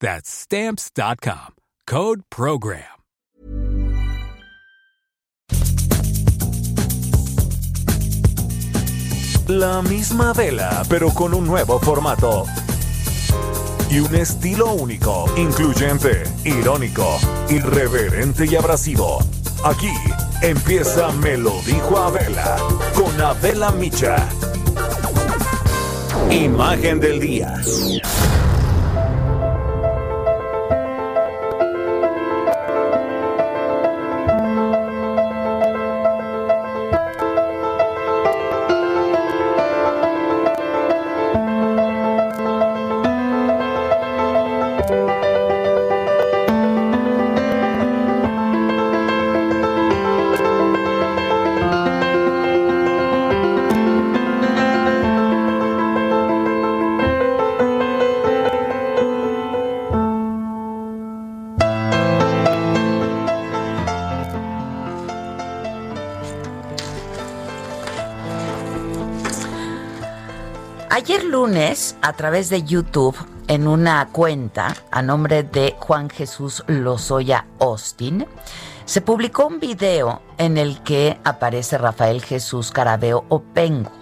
That's Stamps.com. Code Program. La misma vela, pero con un nuevo formato. Y un estilo único, incluyente, irónico, irreverente y abrasivo. Aquí empieza Me lo dijo Abela, con Abela Micha. Imagen del día. Lunes, a través de YouTube, en una cuenta a nombre de Juan Jesús Lozoya Austin, se publicó un video en el que aparece Rafael Jesús Carabeo Opengo,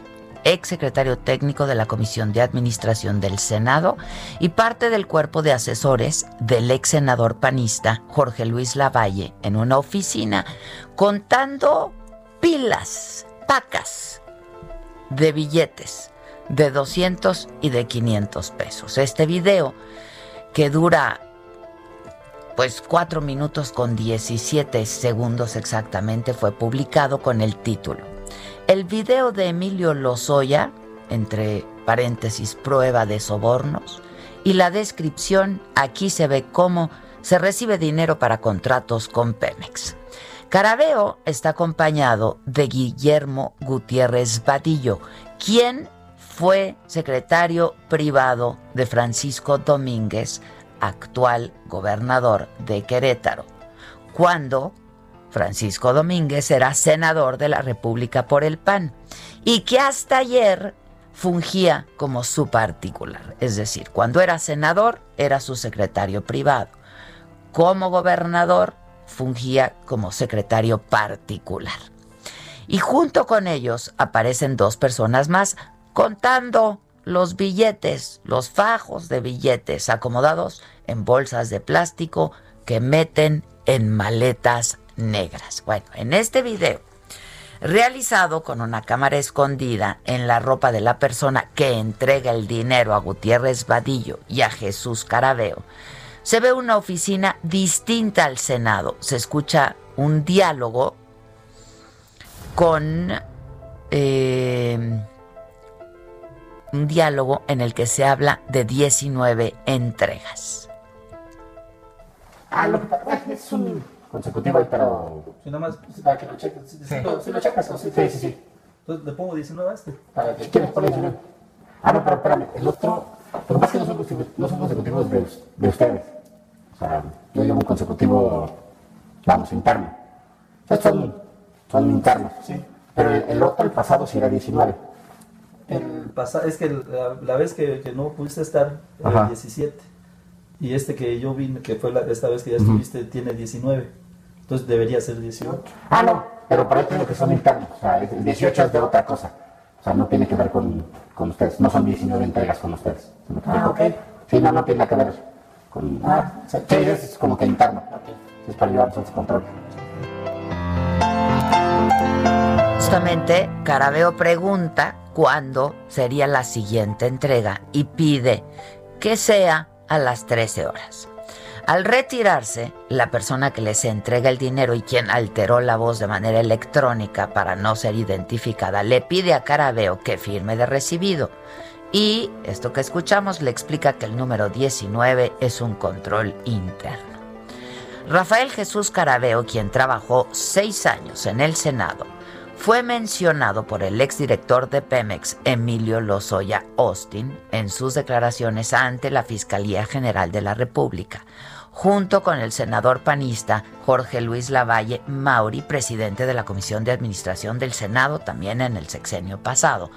ex secretario técnico de la Comisión de Administración del Senado y parte del cuerpo de asesores del ex senador panista Jorge Luis Lavalle en una oficina contando pilas, pacas de billetes de 200 y de 500 pesos. Este video que dura pues 4 minutos con 17 segundos exactamente fue publicado con el título El video de Emilio Lozoya, entre paréntesis prueba de sobornos, y la descripción aquí se ve cómo se recibe dinero para contratos con Pemex. Carabeo está acompañado de Guillermo Gutiérrez Vadillo, quien fue secretario privado de Francisco Domínguez, actual gobernador de Querétaro, cuando Francisco Domínguez era senador de la República por el PAN y que hasta ayer fungía como su particular. Es decir, cuando era senador era su secretario privado. Como gobernador fungía como secretario particular. Y junto con ellos aparecen dos personas más, contando los billetes, los fajos de billetes acomodados en bolsas de plástico que meten en maletas negras. Bueno, en este video, realizado con una cámara escondida en la ropa de la persona que entrega el dinero a Gutiérrez Vadillo y a Jesús Carabeo, se ve una oficina distinta al Senado. Se escucha un diálogo con... Eh, un diálogo en el que se habla de 19 entregas. Ah, lo que pasa es un consecutivo ahí, pero. Si nada más. Para que lo cheques. Si, Sí. lo, si lo checas, sí, sí, sí. sí. Entonces le pongo 19 a este. Para que quieres poner 19. Ah, no, pero espérame. El otro. Lo que pasa es que no son, consecutivos- no son consecutivos de, de ustedes. O sea, yo llevo un consecutivo, vamos, interno. Estos son, son internos. Sí. Pero el, el otro, el pasado, sí era 19. El pasa- es que la, la vez que, que no pudiste estar, era Ajá. el 17. Y este que yo vi, que fue la, esta vez que ya estuviste, tiene 19. Entonces debería ser 18. Ah, no, pero para eso que son internos. O sea, el 18 es de otra cosa. O sea, no tiene que ver con, con ustedes. No son 19 entregas con ustedes. Ah, ok. Sí, no, no tiene que ver con... Ah, sí, es como que interno. Es para llevar su control. justamente Carabeo pregunta cuándo sería la siguiente entrega y pide que sea a las 13 horas. Al retirarse, la persona que les entrega el dinero y quien alteró la voz de manera electrónica para no ser identificada, le pide a Carabeo que firme de recibido. Y esto que escuchamos le explica que el número 19 es un control interno. Rafael Jesús Carabeo, quien trabajó seis años en el Senado, fue mencionado por el exdirector de Pemex, Emilio Lozoya Austin, en sus declaraciones ante la Fiscalía General de la República junto con el senador panista Jorge Luis Lavalle Mauri, presidente de la Comisión de Administración del Senado también en el sexenio pasado,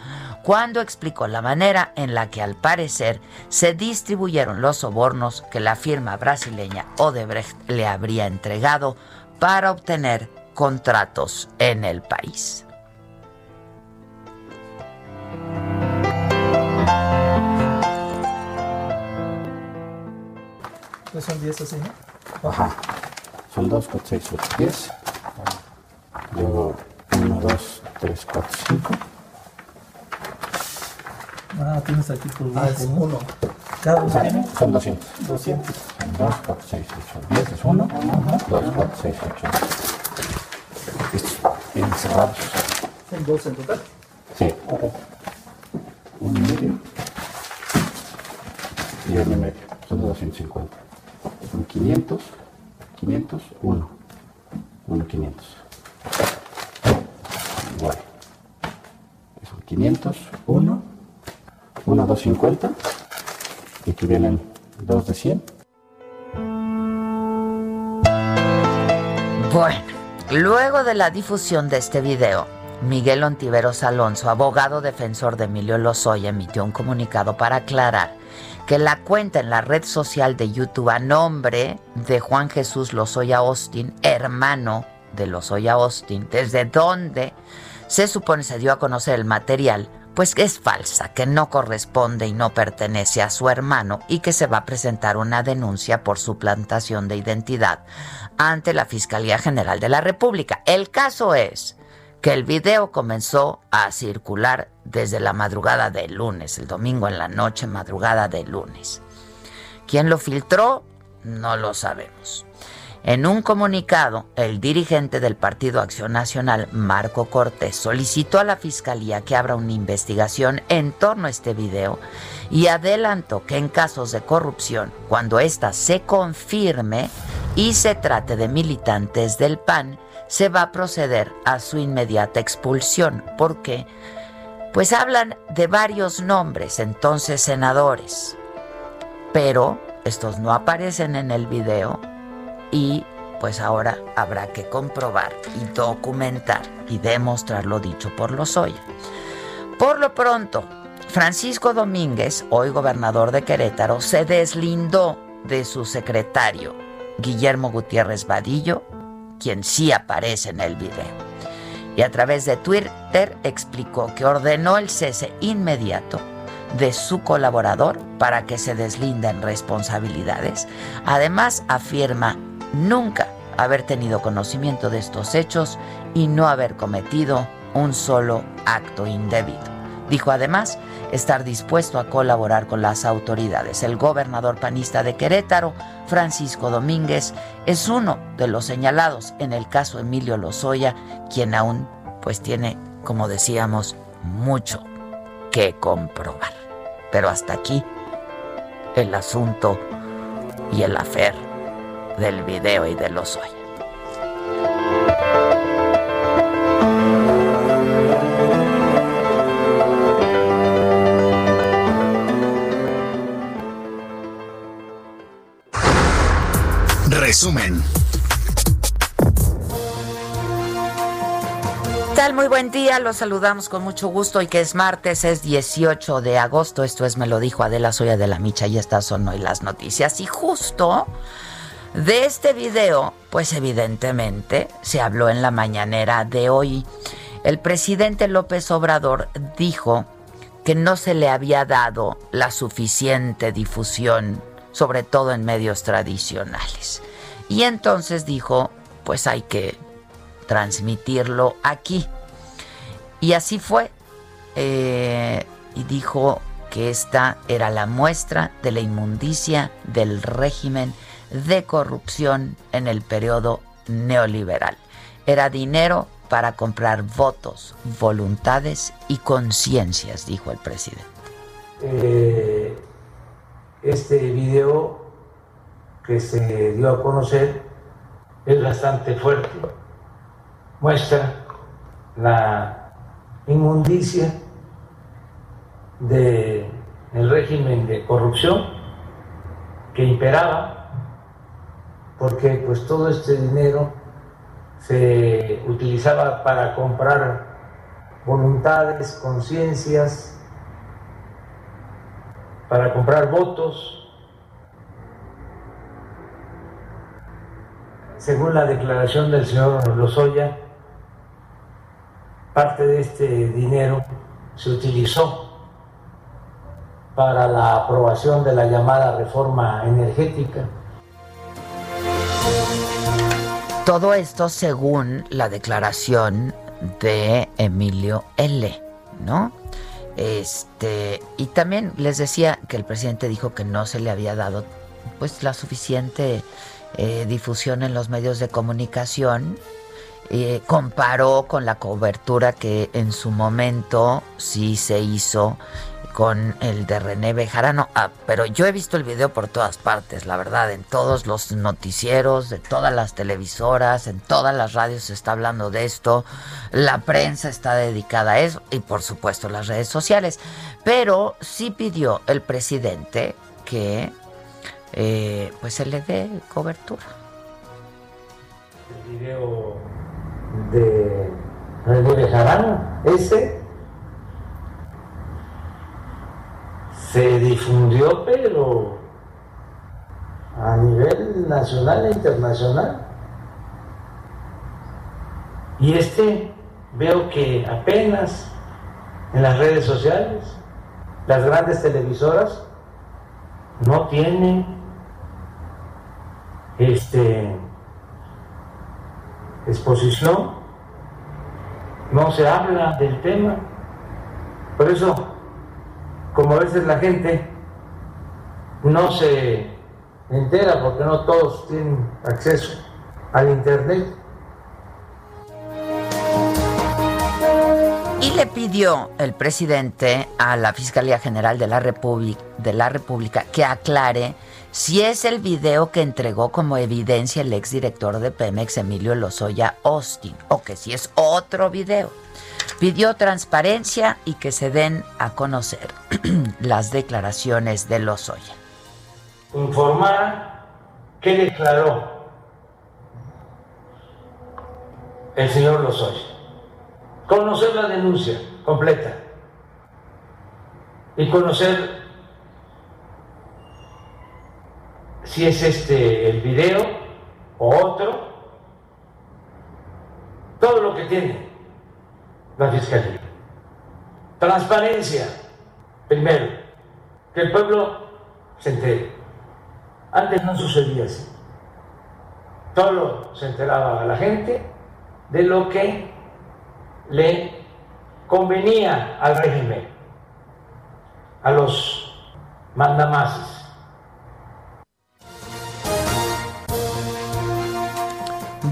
cuando explicó la manera en la que al parecer se distribuyeron los sobornos que la firma brasileña Odebrecht le habría entregado para obtener contratos en el país. son 10 así, ¿no? Ajá. Son 2, 4, 6, 8, 10. Luego 1, 2, 3, 4, 5. Ah, tienes aquí tu ah, es uno. ¿Cada uno tiene? Son 200. 200. Son 2, 4, 6, 8, 10 es 1. 2, 4, 6, 8. Estos vienen cerrados. ¿Son 2 en total? Sí. Okay. Uno y medio. Y uno y medio. Son 250. Son 500, 500, 1, 1, 500. Igual. Son 500, 1, 1, 250. Y aquí vienen 2 de 100. Bueno, luego de la difusión de este video, Miguel Ontiveros Alonso, abogado defensor de Emilio Lozoya, emitió un comunicado para aclarar que la cuenta en la red social de YouTube a nombre de Juan Jesús Lozoya Austin, hermano de Lozoya Austin, desde donde se supone se dio a conocer el material, pues es falsa, que no corresponde y no pertenece a su hermano y que se va a presentar una denuncia por suplantación de identidad ante la Fiscalía General de la República. El caso es que el video comenzó a circular desde la madrugada del lunes, el domingo en la noche, madrugada del lunes. ¿Quién lo filtró? No lo sabemos. En un comunicado, el dirigente del Partido Acción Nacional, Marco Cortés, solicitó a la Fiscalía que abra una investigación en torno a este video y adelantó que en casos de corrupción, cuando ésta se confirme y se trate de militantes del PAN, se va a proceder a su inmediata expulsión, porque pues hablan de varios nombres, entonces senadores, pero estos no aparecen en el video y pues ahora habrá que comprobar y documentar y demostrar lo dicho por Lozoya. Por lo pronto, Francisco Domínguez, hoy gobernador de Querétaro, se deslindó de su secretario, Guillermo Gutiérrez Vadillo, quien sí aparece en el video. Y a través de Twitter explicó que ordenó el cese inmediato de su colaborador para que se deslinden responsabilidades. Además, afirma nunca haber tenido conocimiento de estos hechos y no haber cometido un solo acto indebido. Dijo además estar dispuesto a colaborar con las autoridades. El gobernador panista de Querétaro, Francisco Domínguez, es uno de los señalados en el caso Emilio Lozoya, quien aún pues tiene, como decíamos, mucho que comprobar. Pero hasta aquí el asunto y el afer del video y de Lozoya. Resumen. tal? Muy buen día, los saludamos con mucho gusto y que es martes, es 18 de agosto, esto es Me lo dijo Adela Soya de la Micha y estas son hoy las noticias y justo de este video, pues evidentemente se habló en la mañanera de hoy. El presidente López Obrador dijo que no se le había dado la suficiente difusión, sobre todo en medios tradicionales. Y entonces dijo, pues hay que transmitirlo aquí. Y así fue. Eh, y dijo que esta era la muestra de la inmundicia del régimen de corrupción en el periodo neoliberal. Era dinero para comprar votos, voluntades y conciencias, dijo el presidente. Eh, este video que se dio a conocer es bastante fuerte. Muestra la inmundicia del régimen de corrupción que imperaba, porque pues todo este dinero se utilizaba para comprar voluntades, conciencias, para comprar votos. Según la declaración del señor Lozoya, parte de este dinero se utilizó para la aprobación de la llamada reforma energética Todo esto según la declaración de Emilio L., ¿no? Este, y también les decía que el presidente dijo que no se le había dado pues la suficiente eh, difusión en los medios de comunicación. Eh, comparó con la cobertura que en su momento sí se hizo con el de René Bejarano. Ah, pero yo he visto el video por todas partes, la verdad, en todos los noticieros, de todas las televisoras, en todas las radios se está hablando de esto, la prensa está dedicada a eso y por supuesto las redes sociales. Pero sí pidió el presidente que eh, pues se le dé cobertura. El video de René Bejarano, ese se difundió, pero a nivel nacional e internacional. Y este veo que apenas en las redes sociales, las grandes televisoras no tienen este exposición, no se habla del tema. Por eso como a veces la gente no se entera porque no todos tienen acceso al Internet. Y le pidió el presidente a la Fiscalía General de la, República, de la República que aclare si es el video que entregó como evidencia el exdirector de Pemex, Emilio Lozoya Austin, o que si es otro video. Pidió transparencia y que se den a conocer las declaraciones de Lozoya. Informar qué declaró el señor Lozoya. Conocer la denuncia completa y conocer si es este el video o otro, todo lo que tiene la Fiscalía. Transparencia, primero, que el pueblo se entere. Antes no sucedía así. Solo se enteraba a la gente de lo que le convenía al régimen, a los mandamases.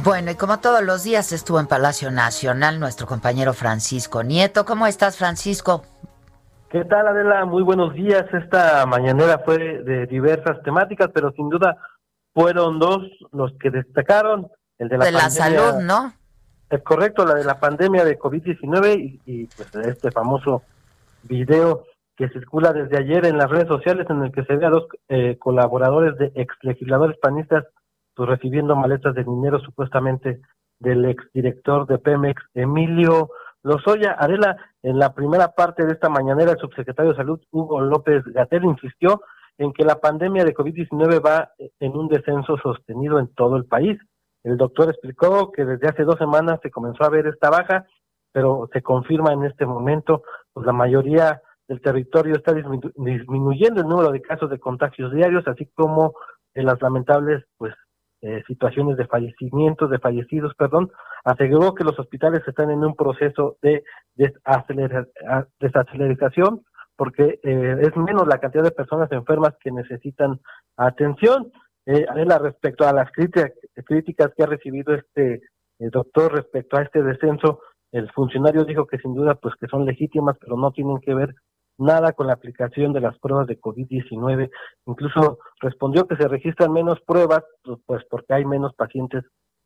Bueno, y como todos los días estuvo en Palacio Nacional nuestro compañero Francisco Nieto. ¿Cómo estás, Francisco? ¿Qué tal, Adela? Muy buenos días. Esta mañanera fue de diversas temáticas, pero sin duda fueron dos los que destacaron. El de la, de la salud, ¿no? Es correcto, la de la pandemia de COVID-19 y, y, pues este famoso video que circula desde ayer en las redes sociales en el que se ve a dos eh, colaboradores de ex legisladores panistas pues recibiendo maletas de dinero supuestamente del exdirector de Pemex, Emilio Lozoya. Adela, en la primera parte de esta mañanera, el subsecretario de Salud, Hugo López Gatel, insistió en que la pandemia de COVID-19 va en un descenso sostenido en todo el país. El doctor explicó que desde hace dos semanas se comenzó a ver esta baja, pero se confirma en este momento, pues la mayoría del territorio está disminuyendo el número de casos de contagios diarios, así como en las lamentables pues eh, situaciones de fallecimientos, de fallecidos, perdón, aseguró que los hospitales están en un proceso de desaceleración porque eh, es menos la cantidad de personas enfermas que necesitan atención. Eh, respecto a las críticas, críticas que ha recibido este eh, doctor respecto a este descenso, el funcionario dijo que sin duda pues que son legítimas, pero no tienen que ver nada con la aplicación de las pruebas de COVID-19. Incluso respondió que se registran menos pruebas, pues, pues porque hay menos pacientes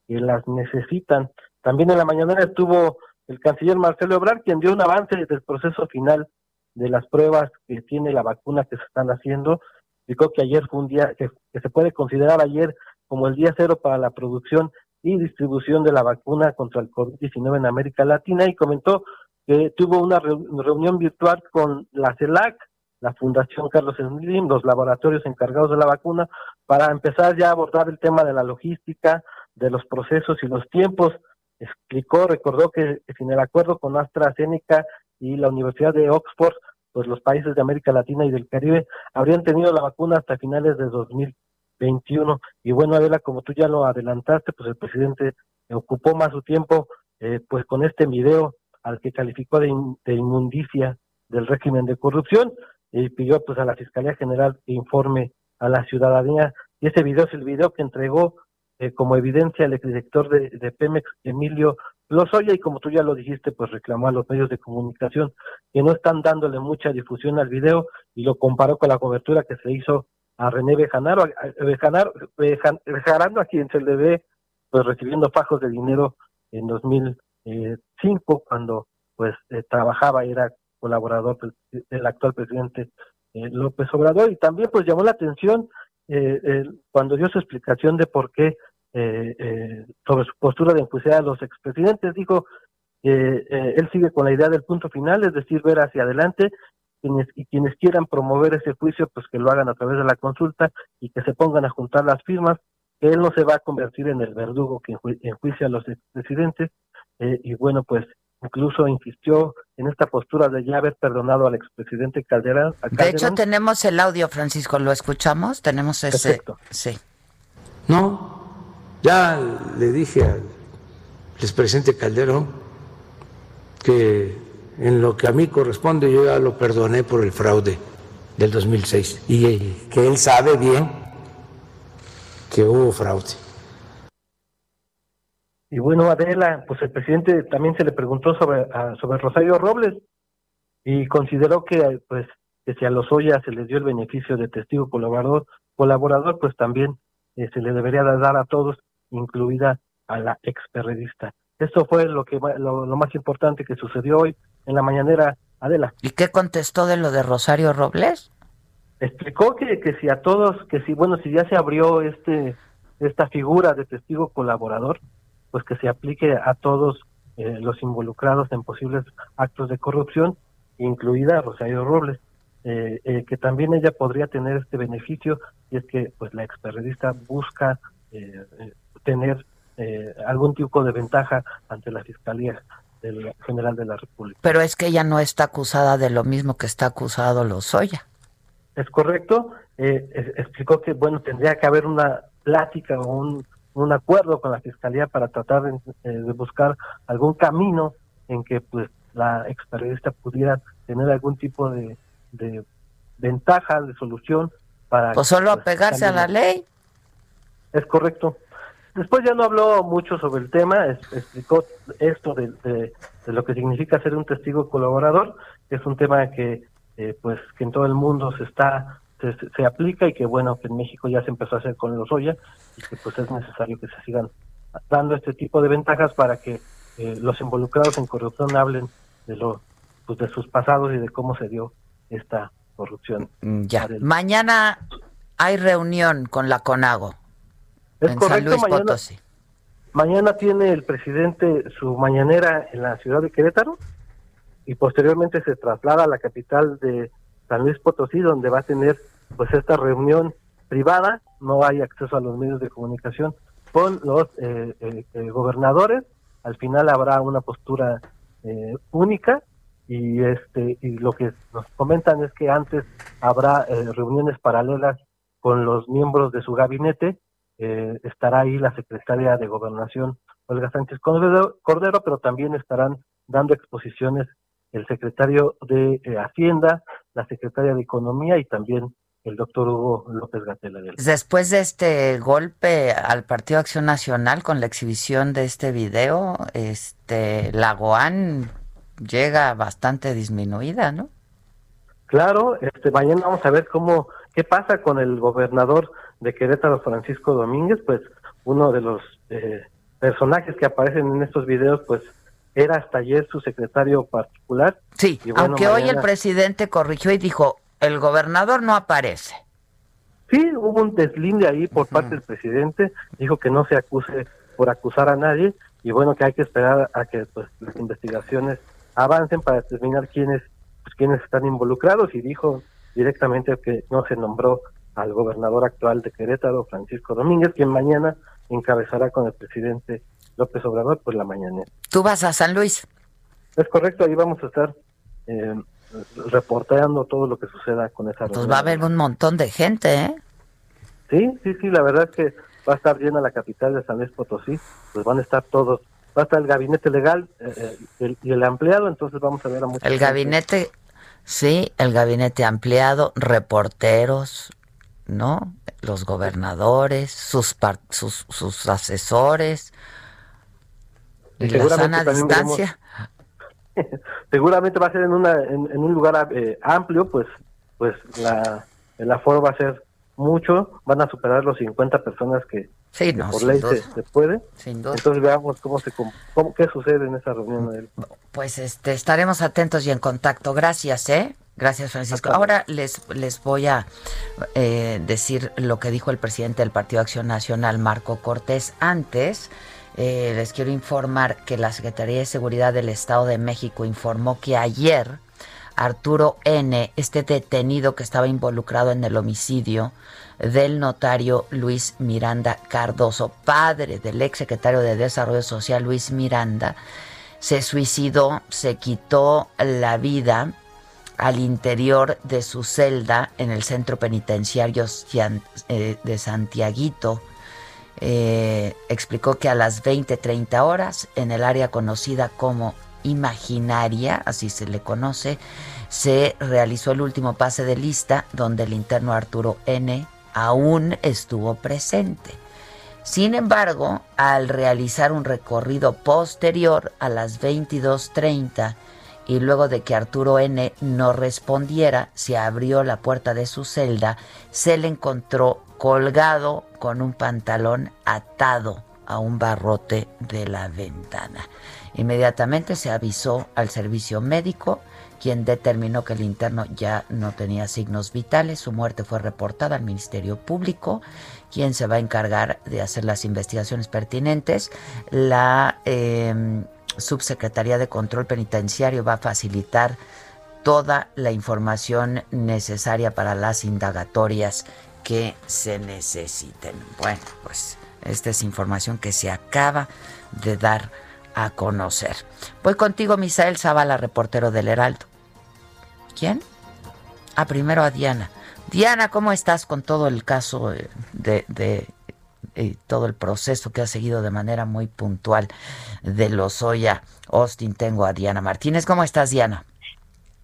que las necesitan. También en la mañana estuvo el canciller Marcelo Ebrard, quien dio un avance del proceso final de las pruebas que tiene la vacuna que se están haciendo. Dijo que ayer fue un día, que, se puede considerar ayer como el día cero para la producción y distribución de la vacuna contra el COVID-19 en América Latina y comentó que tuvo una reunión virtual con la CELAC, la Fundación Carlos Slim, los laboratorios encargados de la vacuna, para empezar ya a abordar el tema de la logística, de los procesos y los tiempos. Explicó, recordó que sin el acuerdo con AstraZeneca y la Universidad de Oxford, pues los países de América Latina y del Caribe habrían tenido la vacuna hasta finales de 2021. Y bueno, Adela, como tú ya lo adelantaste, pues el presidente ocupó más su tiempo eh, pues con este video al que calificó de, inmundicia del régimen de corrupción y pidió pues a la Fiscalía General que informe a la ciudadanía. Y ese video es el video que entregó eh, como evidencia el exdirector de, de Pemex, Emilio Lozoya, y como tú ya lo dijiste, pues reclamó a los medios de comunicación que no están dándole mucha difusión al video y lo comparó con la cobertura que se hizo a René Bejanaro, Bejanaro, Bejarano, a quien se le pues recibiendo fajos de dinero en 2005 cuando pues eh, trabajaba y era colaborador del, actual presidente eh, López Obrador y también pues llamó la atención eh, cuando dio su explicación de por qué eh, eh, sobre su postura de enjuiciar a los expresidentes. Dijo eh, él sigue con la idea del punto final, es decir, ver hacia adelante quienes, y quienes quieran promover ese juicio, pues que lo hagan a través de la consulta y que se pongan a juntar las firmas, él no se va a convertir en el verdugo que enjuicia a los expresidentes. Y bueno, pues incluso insistió en esta postura de ya haber perdonado al expresidente Calderón. De hecho, tenemos el audio, Francisco, ¿lo escuchamos? Tenemos ese. Sí. No, ya le dije al expresidente Calderón que en lo que a mí corresponde yo ya lo perdoné por el fraude del 2006 y que él sabe bien que hubo fraude. Y bueno, Adela, pues el presidente también se le preguntó sobre, sobre Rosario Robles y consideró que pues que si a los Oya se les dio el beneficio de testigo colaborador, colaborador pues también eh, se le debería dar a todos incluida a la experredista. Esto fue lo que lo, más importante que sucedió hoy en la mañanera Adela. ¿Y qué contestó de lo de Rosario Robles? Explicó que, que si a todos, que si bueno, si ya se abrió este esta figura de testigo colaborador, pues que se aplique a todos eh, los involucrados en posibles actos de corrupción, incluida Rosario Robles, eh, eh, que también ella podría tener este beneficio y es que pues la experredista busca tener eh, algún tipo de ventaja ante la Fiscalía del General de la República. Pero es que ella no está acusada de lo mismo que está acusado Lozoya. Es correcto. Eh, explicó que, bueno, tendría que haber una plática o un, un acuerdo con la Fiscalía para tratar de, eh, buscar algún camino en que pues la periodista pudiera tener algún tipo de, de ventaja, de solución para... Pues solo pues, apegarse a la ley. Es correcto. Después ya no habló mucho sobre el tema, explicó esto de, lo que significa ser un testigo colaborador, que es un tema que eh, pues que en todo el mundo se está se, aplica y que bueno que en México ya se empezó a hacer con los Oya y que pues es necesario que se sigan dando este tipo de ventajas para que eh, los involucrados en corrupción hablen de lo pues de sus pasados y de cómo se dio esta corrupción. Mm, ya. Mañana hay reunión con la CONAGO. Es correcto, mañana, mañana tiene el presidente su mañanera en la ciudad de Querétaro y posteriormente se traslada a la capital de San Luis Potosí, donde va a tener pues esta reunión privada, no hay acceso a los medios de comunicación con los eh, eh, eh, gobernadores, al final habrá una postura única. Y este y lo que nos comentan es que antes habrá reuniones paralelas con los miembros de su gabinete. Eh, estará ahí la secretaria de Gobernación, Olga Sánchez Cordero, pero también estarán dando exposiciones el secretario de eh, Hacienda, la secretaria de Economía y también el doctor Hugo López Gatela. Después de este golpe al Partido Acción Nacional con la exhibición de este video, este, la GOAN llega bastante disminuida, ¿no? Claro, este, mañana vamos a ver cómo, qué pasa con el gobernador de Querétaro, Francisco Domínguez, pues uno de los eh, personajes que aparecen en estos videos, pues era hasta ayer su secretario particular. Sí, aunque hoy el presidente corrigió y dijo, el gobernador no aparece. Sí, hubo un deslinde ahí por parte del presidente, dijo que no se acuse por acusar a nadie y bueno, que hay que esperar a que pues, las investigaciones avancen para determinar quiénes, pues, quiénes están involucrados y dijo directamente que no se nombró al gobernador actual de Querétaro, Francisco Domínguez, quien mañana encabezará con el presidente López Obrador por la mañana. ¿Tú vas a San Luis? Es correcto, ahí vamos a estar eh, reporteando todo lo que suceda con esa Pues va a haber un montón de gente, ¿eh? Sí, sí, sí, la verdad es que va a estar llena la capital de San Luis Potosí, pues van a estar todos, va a estar el gabinete legal eh, eh, y el ampliado, entonces vamos a ver a muchos. El gabinete, sí, el gabinete ampliado, reporteros, ¿no? Los gobernadores, sus, sus, sus asesores, y la sana distancia. seguramente va a ser en, una, en, un lugar eh, amplio, pues, pues la, el aforo va a ser mucho, van a superar los 50 personas que, por ley se, puede. Entonces veamos cómo se cómo, qué sucede en esa reunión. Pues este estaremos atentos y en contacto. Gracias, ¿eh? Gracias, Francisco. Ahora les, les voy a eh, decir lo que dijo el presidente del Partido Acción Nacional, Marco Cortés, antes. Eh, les quiero informar que la Secretaría de Seguridad del Estado de México informó que ayer Arturo N., este detenido que estaba involucrado en el homicidio del notario Luis Miranda Cardoso, padre del ex secretario de Desarrollo Social Luis Miranda, se suicidó, se quitó la vida al interior de su celda en el centro penitenciario eh, de Santiaguito eh, explicó que a las 20-30 horas, en el área conocida como Imaginaria, así se le conoce, se realizó el último pase de lista donde el interno Arturo N aún estuvo presente. Sin embargo, al realizar un recorrido posterior a las 22.30 y luego de que Arturo N no respondiera, se abrió la puerta de su celda, se le encontró colgado con un pantalón atado a un barrote de la ventana. Inmediatamente se avisó al servicio médico, quien determinó que el interno ya no tenía signos vitales. Su muerte fue reportada al Ministerio Público, quien se va a encargar de hacer las investigaciones pertinentes. La em, Subsecretaría de Control Penitenciario va a facilitar toda la información necesaria para las indagatorias que se necesiten. Bueno, pues esta es información que se acaba de dar a conocer. Voy contigo, Misael Zavala, reportero del Heraldo. ¿Quién? Ah, primero a Diana. Diana, ¿cómo estás con todo el caso eh, de, de, eh, todo el proceso que ha seguido de manera muy puntual de Lozoya Austin? Tengo a Diana Martínez. ¿Cómo estás, Diana?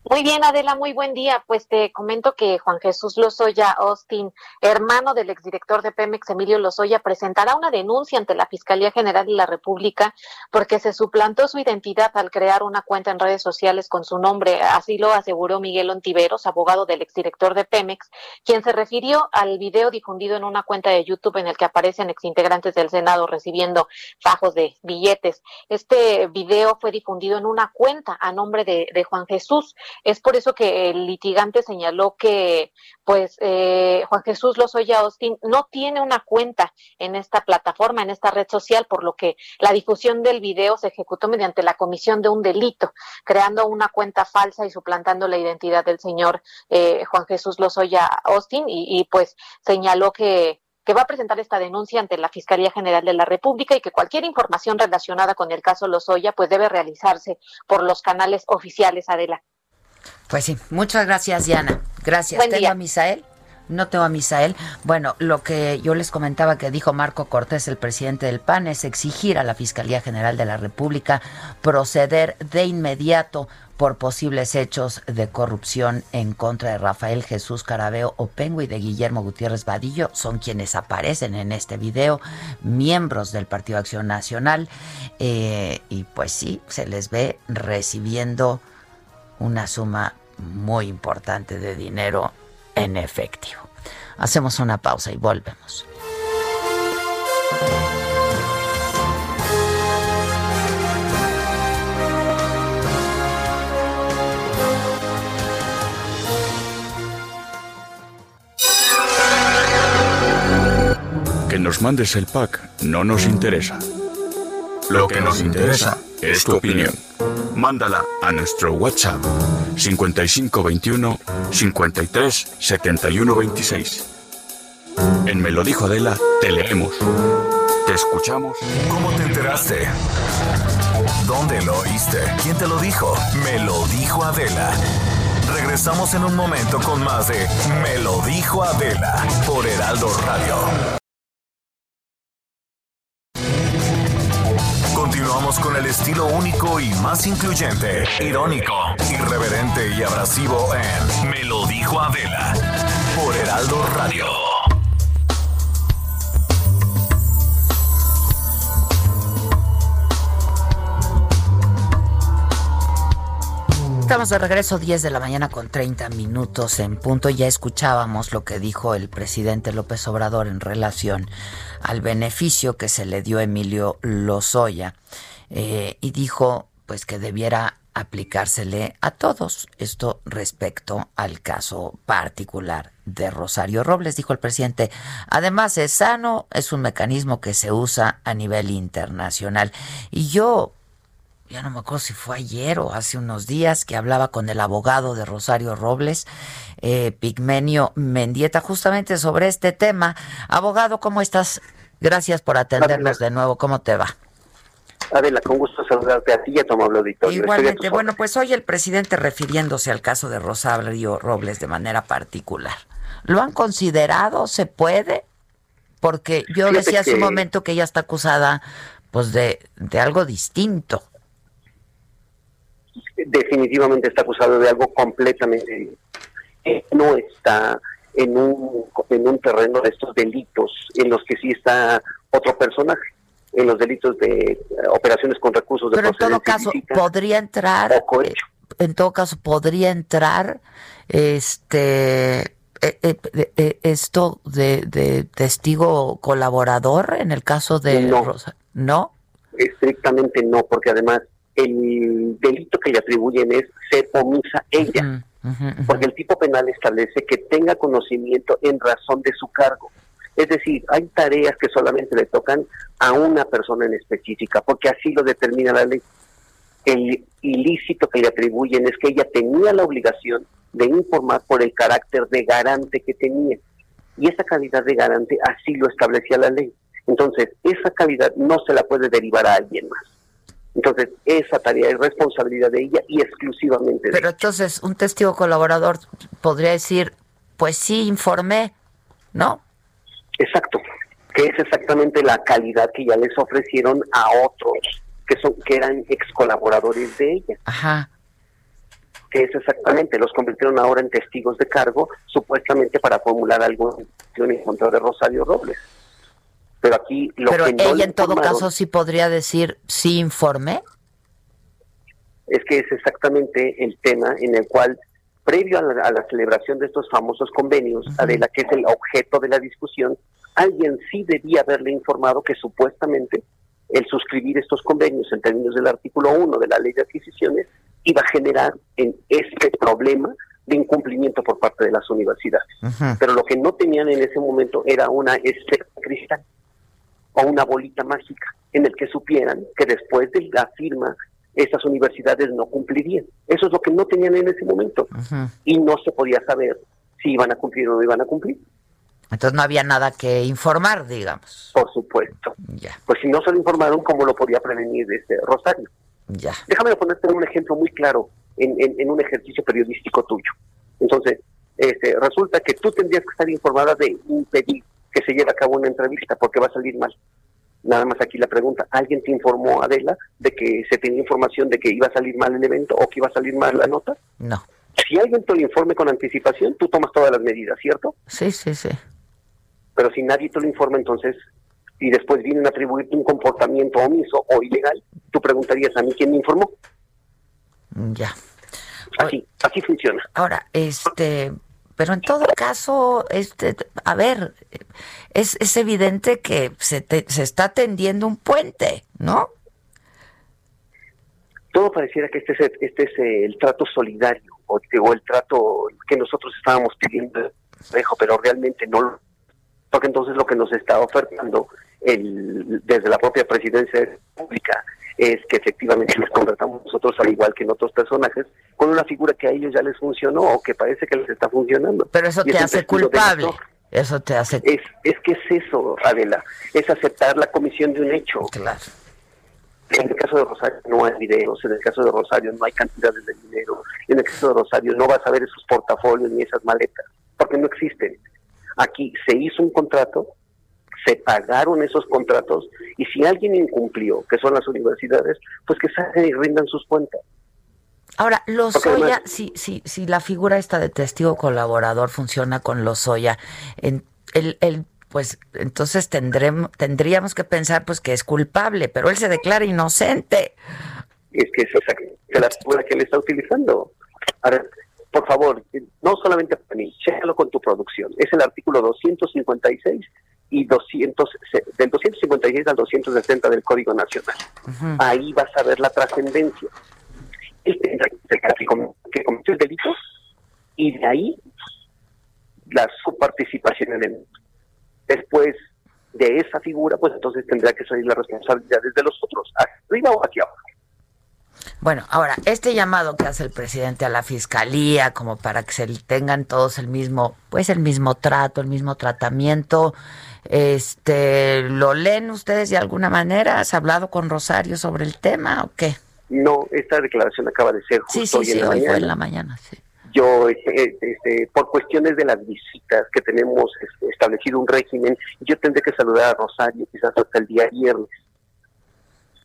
Muy bien, Adela, muy buen día. Pues te comento que Juan Jesús Lozoya Austin, hermano del exdirector de Pemex, Emilio Lozoya, presentará una denuncia ante la Fiscalía General de la República porque se suplantó su identidad al crear una cuenta en redes sociales con su nombre. Así lo aseguró Miguel Ontiveros, abogado del exdirector de Pemex, quien se refirió al video difundido en una cuenta de YouTube en el que aparecen exintegrantes del Senado recibiendo fajos de billetes. Este video fue difundido en una cuenta a nombre de, de Juan Jesús. Es por eso que el litigante señaló que, pues, eh, Juan Jesús Lozoya Austin no tiene una cuenta en esta plataforma, en esta red social, por lo que la difusión del video se ejecutó mediante la comisión de un delito, creando una cuenta falsa y suplantando la identidad del señor eh, Juan Jesús Lozoya Austin y, y pues señaló que que va a presentar esta denuncia ante la Fiscalía General de la República y que cualquier información relacionada con el caso Lozoya pues debe realizarse por los canales oficiales Adela. Pues sí, muchas gracias, Diana. Gracias. Tengo a Misael. No tengo a Misael. Bueno, lo que yo les comentaba que dijo Marco Cortés, el presidente del PAN, es exigir a la Fiscalía General de la República proceder de inmediato por posibles hechos de corrupción en contra de Rafael Jesús Carabeo Opengo y de Guillermo Gutiérrez Vadillo. Son quienes aparecen en este video, miembros del Partido Acción Nacional. Eh, y pues sí, se les ve recibiendo una suma muy importante de dinero en efectivo. Hacemos una pausa y volvemos. Que nos mandes el pack no nos interesa. Lo que nos interesa es tu opinión. Mándala a nuestro WhatsApp 5521 53 71 26. En Me lo dijo Adela, te leemos. Te escuchamos. ¿Cómo te enteraste? ¿Dónde lo oíste? ¿Quién te lo dijo? Me lo dijo Adela. Regresamos en un momento con más de Me lo dijo Adela por Heraldo Radio. Con el estilo único y más incluyente, irónico, irreverente y abrasivo en Me lo dijo Adela por Heraldo Radio. Estamos de regreso 10 de la mañana con 30 minutos en punto. Ya escuchábamos lo que dijo el presidente López Obrador en relación al beneficio que se le dio a Emilio Lozoya eh, y dijo pues que debiera aplicársele a todos. Esto respecto al caso particular de Rosario Robles, dijo el presidente. Además es sano, es un mecanismo que se usa a nivel internacional. Y yo ya no me acuerdo si fue ayer o hace unos días que hablaba con el abogado de Rosario Robles, eh, Pigmenio Mendieta, justamente sobre este tema. Abogado, ¿cómo estás? Gracias por atendernos de nuevo. ¿Cómo te va? Adela, con gusto saludarte a ti y a tu amable auditorio. Igualmente, bueno, pues hoy el presidente refiriéndose al caso de Rosario Robles de manera particular. ¿Lo han considerado? ¿Se puede? Porque yo Fíjate decía hace un momento que ella está acusada pues de, de algo distinto. Definitivamente está acusado de algo completamente no está en un en un terreno de estos delitos en los que sí está otro personaje en los delitos de eh, operaciones con recursos de Pero en todo caso, ilícita podría entrar, cohecho. en todo caso, podría entrar este eh, eh, eh, esto de, de testigo colaborador en el caso de No. Rosa. ¿No? estrictamente no porque además el delito que le atribuyen es ser omisa ella porque el tipo penal establece que tenga conocimiento en razón de su cargo. Es decir, hay tareas que solamente le tocan a una persona en específica, porque así lo determina la ley. El ilícito que le atribuyen es que ella tenía la obligación de informar por el carácter de garante que tenía. Y esa calidad de garante así lo establecía la ley. Entonces, esa calidad no se la puede derivar a alguien más. Entonces, esa tarea es responsabilidad de ella y exclusivamente de Pero entonces, un testigo colaborador podría decir, pues sí, informé, ¿no? Exacto, que es exactamente la calidad que ya les ofrecieron a otros que son que eran ex colaboradores de ella, Ajá. que es exactamente, los convirtieron ahora en testigos de cargo, supuestamente para formular alguna acción en contra de Rosario Robles. Pero aquí lo Pero que no ella en todo caso sí podría decir, sí informé. es que es exactamente el tema en el cual, previo a la, a la celebración de estos famosos convenios, Adela, que es el objeto de la discusión, alguien sí debía haberle informado que supuestamente el suscribir estos convenios en términos del artículo 1 de la ley de adquisiciones iba a generar en este problema de incumplimiento por parte de las universidades. Pero lo que no tenían en ese momento era una esfera cristal o una bolita mágica en el que supieran que después de la firma esas universidades no cumplirían. Eso es lo que no tenían en ese momento y no se podía saber si iban a cumplir o no iban a cumplir. Entonces no había nada que informar, digamos. Por supuesto. Ya, Pues si no se lo informaron, ¿cómo lo podía prevenir este Rosario? ya. Déjame ponerte un ejemplo muy claro en, en- en un ejercicio periodístico tuyo. Entonces, este, resulta que tú tendrías que estar informada de impedir que se lleve a cabo una entrevista porque va a salir mal. Nada más aquí la pregunta, ¿alguien te informó, Adela, de que se tenía información de que iba a salir mal el evento o que iba a salir mal la nota? No. Si alguien te lo informe con anticipación, tú tomas todas las medidas, ¿cierto? Sí, sí, sí. Pero si nadie te lo informa, entonces, y después vienen a atribuirte un comportamiento omiso o ilegal, tú preguntarías a mí quién me informó. Ya. Así, así funciona. Ahora, este, pero en todo caso, este, a ver, es, es evidente que se, te- se está tendiendo un puente, ¿no? Todo pareciera que este es, este es el trato solidario o, o el trato que nosotros estábamos pidiendo, pero realmente no lo porque entonces lo que nos está ofertando el, desde la propia presidencia República es que efectivamente nos contratamos nosotros al igual que en otros personajes con una figura que a ellos ya les funcionó o que parece que les está funcionando. Pero eso Y te hace culpable. Eso te hace... Es, es que es eso, Adela, es aceptar la comisión de un hecho. Claro. En el caso de Rosario no hay videos, en el caso de Rosario no hay cantidades de dinero, en el caso de Rosario no vas a ver esos portafolios ni esas maletas, porque no existen. Aquí se hizo un contrato, se pagaron esos contratos, y si alguien incumplió, que son las universidades, pues que salgan y rindan sus cuentas. Ahora, Lozoya, si, si, si la figura esta de testigo colaborador funciona con Lozoya, en, el, el, pues entonces tendremos, tendríamos que pensar pues que es culpable, pero él se declara inocente. Es que es exactamente la figura que él está utilizando. Ahora, por favor, no solamente para mí, chécalo con tu producción. Es el artículo 256 y 200, se- del 256 al 260 del Código Nacional. Ahí vas a ver la trascendencia. Él tendrá que cometió el delito y de ahí la su participación en él. Después de esa figura, pues entonces tendrá que salir las responsabilidades de los otros, arriba o hacia abajo. Bueno, ahora, este llamado que hace el presidente a la fiscalía, como para que se tengan todos el mismo, pues el mismo trato, el mismo tratamiento, este, ¿lo leen ustedes de alguna manera? ¿Has hablado con Rosario sobre el tema o qué? No, esta declaración acaba de ser justo Sí, sí, hoy sí, en la hoy fue en la mañana, sí. Yo, este, este, por cuestiones de las visitas que tenemos establecido un régimen, yo tendré que saludar a Rosario quizás hasta el día viernes.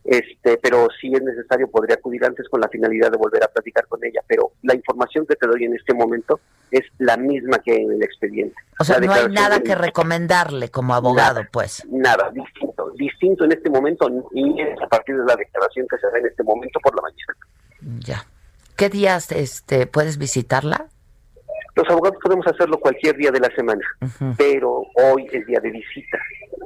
Este, pero si es necesario podría acudir antes con la finalidad de volver a platicar con ella. Pero la información que te doy en este momento es la misma que en el expediente. O sea, La no hay nada de- que recomendarle como abogado, Nada. pues. Nada, distinto. Distinto en este momento y es a partir de la declaración que se da en este momento por la mañana. Ya. ¿Qué días este, puedes visitarla? Los abogados podemos hacerlo cualquier día de la semana, pero hoy es día de visita,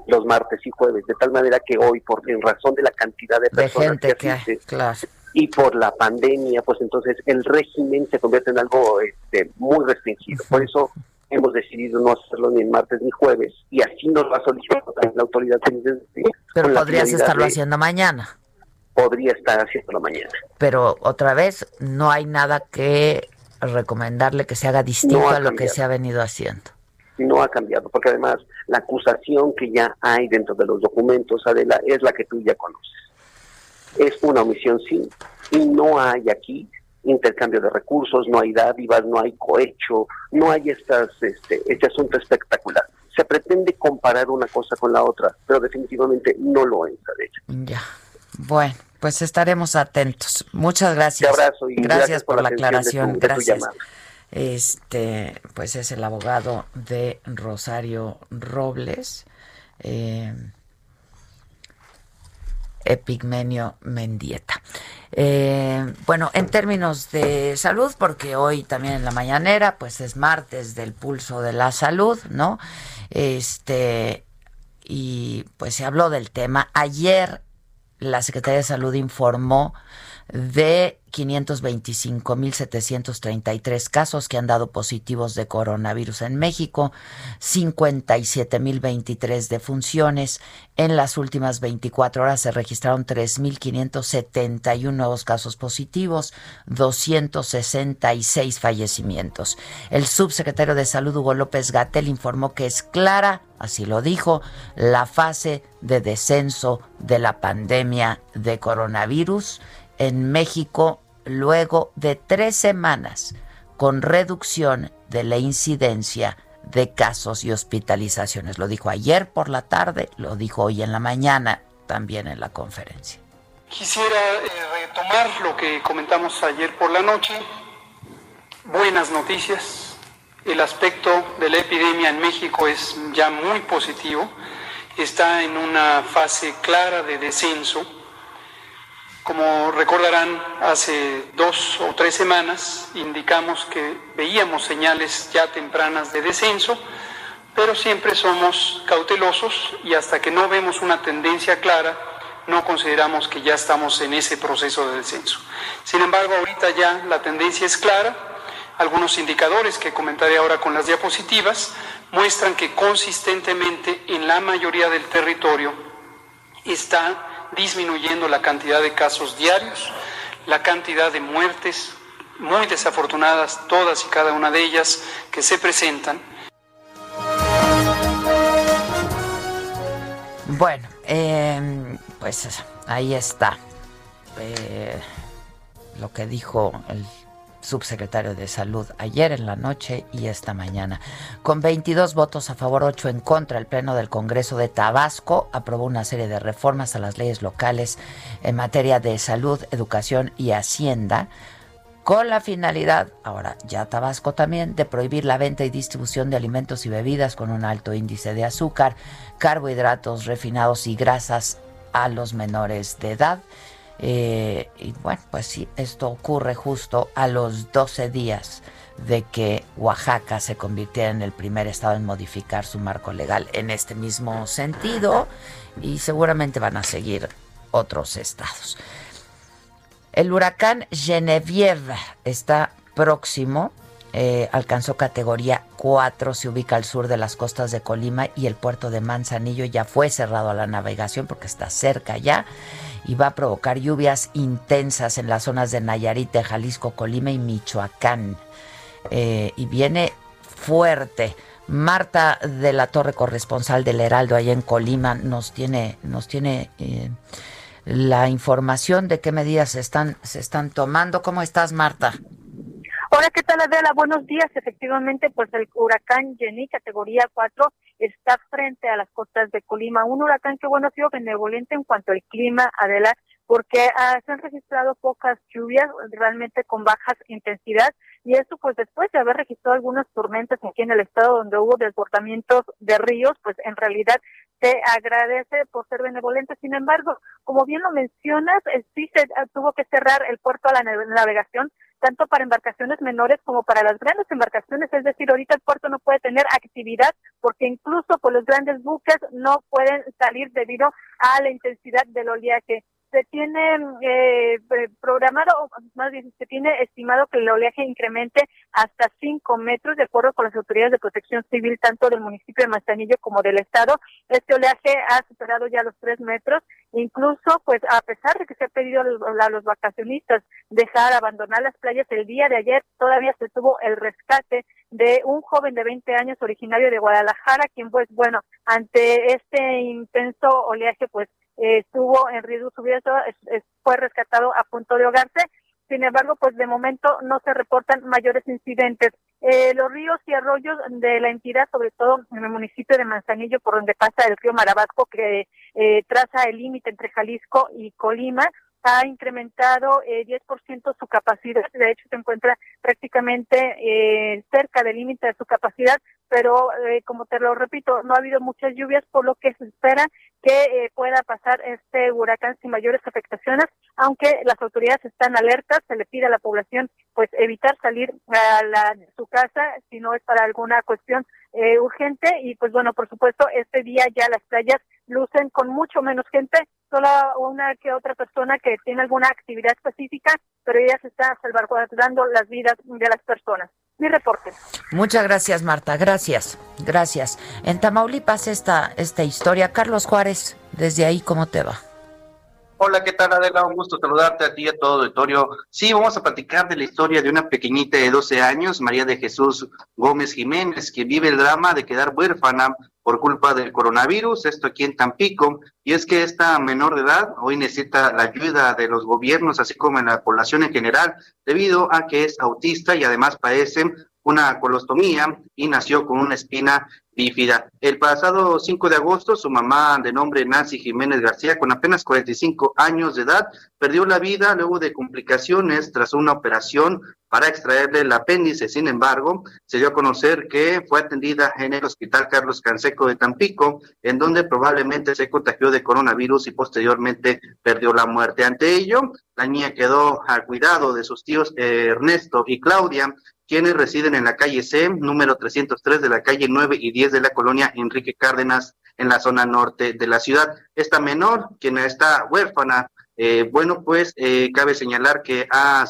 los martes y jueves, de tal manera que hoy, por en razón de la cantidad de De personas gente que asisten claro. y por la pandemia, pues entonces el régimen se convierte en algo este, muy restringido. Por eso hemos decidido no hacerlo ni en martes ni jueves, y así nos va a solicitar también la autoridad penitenciaria, Pero podrías estarlo de- haciendo mañana. Podría estar haciendo la mañana. Pero otra vez, no hay nada que recomendarle que se haga distinto No ha a lo que se ha venido haciendo. no ha cambiado, porque además la acusación que ya hay dentro de los documentos, Adela, es la que tú ya conoces. Es una omisión sí, y no hay aquí intercambio de recursos, no hay dádivas, no hay cohecho, no hay estas, este, este asunto espectacular. Se pretende comparar una cosa con la otra, pero definitivamente no lo es, Adela. Ya. Bueno, pues estaremos atentos. Muchas gracias. Te abrazo y gracias por por la de tu- aclaración. de gracias. Este, pues es el abogado de Rosario Robles. Eh, Epigmenio Mendieta. Eh, bueno, en términos de salud, porque hoy también en la mañanera, pues es martes del pulso de la salud, ¿no? Este, y pues se habló del tema. Ayer la Secretaría de Salud informó de 525.733 casos que han dado positivos de coronavirus en México, 57.023 defunciones. En las últimas 24 horas se registraron 3.571 nuevos casos positivos, 266 fallecimientos. El subsecretario de Salud, Hugo López Gatel, informó que es clara, así lo dijo, la fase de descenso de la pandemia de coronavirus en México luego de tres semanas con reducción de la incidencia de casos y hospitalizaciones. Lo dijo ayer por la tarde, lo dijo hoy en la mañana también en la conferencia. Quisiera eh, retomar lo que comentamos ayer por la noche. Buenas noticias. El aspecto de la epidemia en México es ya muy positivo. Está en una fase clara de descenso. Como recordarán, hace dos o tres semanas indicamos que veíamos señales ya tempranas de descenso, pero siempre somos cautelosos y hasta que no vemos una tendencia clara, no consideramos que ya estamos en ese proceso de descenso. Sin embargo, ahorita ya la tendencia es clara. Algunos indicadores que comentaré ahora con las diapositivas muestran que consistentemente en la mayoría del territorio está disminuyendo la cantidad de casos diarios, la cantidad de muertes, muy desafortunadas todas y cada una de ellas que se presentan. Bueno, eh, pues ahí está eh, lo que dijo el subsecretario de Salud ayer en la noche y esta mañana. Con 22 votos a favor, 8 en contra, el Pleno del Congreso de Tabasco aprobó una serie de reformas a las leyes locales en materia de salud, educación y hacienda con la finalidad, ahora ya Tabasco también, de prohibir la venta y distribución de alimentos y bebidas con un alto índice de azúcar, carbohidratos refinados y grasas a los menores de edad. Eh, y bueno, pues sí, esto ocurre justo a los 12 días de que Oaxaca se convirtiera en el primer estado en modificar su marco legal en este mismo sentido y seguramente van a seguir otros estados. El huracán Genevieve está próximo, eh, alcanzó categoría 4, se ubica al sur de las costas de Colima y el puerto de Manzanillo ya fue cerrado a la navegación porque está cerca ya y va a provocar lluvias intensas en las zonas de Nayarit, Jalisco, Colima y Michoacán. Eh, y viene fuerte. Marta de la Torre, corresponsal del Heraldo allá en Colima, nos tiene, nos tiene eh, la información de qué medidas se están, se están tomando. ¿Cómo estás, Marta? Hola, ¿qué tal, Adela? Buenos días. Efectivamente, pues el huracán Jenny, categoría 4, está frente a las costas de Colima. Un huracán que, bueno, ha sido benevolente en cuanto al clima, Adela, porque ah, se han registrado pocas lluvias, realmente con bajas intensidad, y eso pues después de haber registrado algunas tormentas aquí en el estado donde hubo desbordamientos de ríos, pues en realidad se agradece por ser benevolente. Sin embargo, como bien lo mencionas, eh, sí se ah, tuvo que cerrar el puerto a la navegación tanto para embarcaciones menores como para las grandes embarcaciones, es decir, ahorita el puerto no puede tener actividad porque incluso por los grandes buques no pueden salir debido a la intensidad del oleaje se tiene eh, programado, más bien se tiene estimado que el oleaje incremente hasta 5 metros, de acuerdo con las autoridades de protección civil, tanto del municipio de Manzanillo como del estado. Este oleaje ha superado ya los 3 metros. Incluso, pues, a pesar de que se ha pedido a los vacacionistas dejar abandonar las playas el día de ayer, todavía se tuvo el rescate de un joven de 20 años originario de Guadalajara, quien, pues, bueno, ante este intenso oleaje, pues, estuvo en riesgo su vida, fue rescatado a punto de ahogarse. Sin embargo, pues de momento no se reportan mayores incidentes. Eh, los ríos y arroyos de la entidad, sobre todo en el municipio de Manzanillo, por donde pasa el río Marabasco, que eh, traza el límite entre Jalisco y Colima, ha incrementado eh, 10% su capacidad. De hecho, se encuentra prácticamente eh, cerca del límite de su capacidad, pero eh, como te lo repito, no ha habido muchas lluvias, por lo que se espera que eh, pueda pasar este huracán sin mayores afectaciones, aunque las autoridades están alertas, se le pide a la población pues evitar salir a la, su casa si no es para alguna cuestión eh, urgente y pues bueno, por supuesto, este día ya las playas lucen con mucho menos gente, solo una que otra persona que tiene alguna actividad específica, pero ya se está salvaguardando las vidas de las personas. Mi reporte. Muchas gracias, Marta. Gracias. Gracias. En Tamaulipas esta, esta historia. Carlos Juárez, desde ahí, ¿cómo te va? Hola, ¿qué tal Adela? Un gusto saludarte a ti y a todo auditorio. Sí, vamos a platicar de la historia de una pequeñita de 12 años, María de Jesús Gómez Jiménez, que vive el drama de quedar huérfana por culpa del coronavirus, esto aquí en Tampico, y es que esta menor de edad hoy necesita la ayuda de los gobiernos, así como en la población en general, debido a que es autista y además padece una colostomía y nació con una espina bífida. El pasado 5 de agosto, su mamá de nombre Nancy Jiménez García, con apenas 45 años de edad, perdió la vida luego de complicaciones tras una operación para extraerle el apéndice. Sin embargo, se dio a conocer que fue atendida en el Hospital Carlos Canseco de Tampico, en donde probablemente se contagió de coronavirus y posteriormente perdió la muerte. Ante ello, la niña quedó al cuidado de sus tíos eh, Ernesto y Claudia, quienes residen en la calle C, número 303 de la calle 9 y 10 de la colonia Enrique Cárdenas, en la zona norte de la ciudad. Esta menor, quien está huérfana, eh, bueno, pues eh, cabe señalar que ha,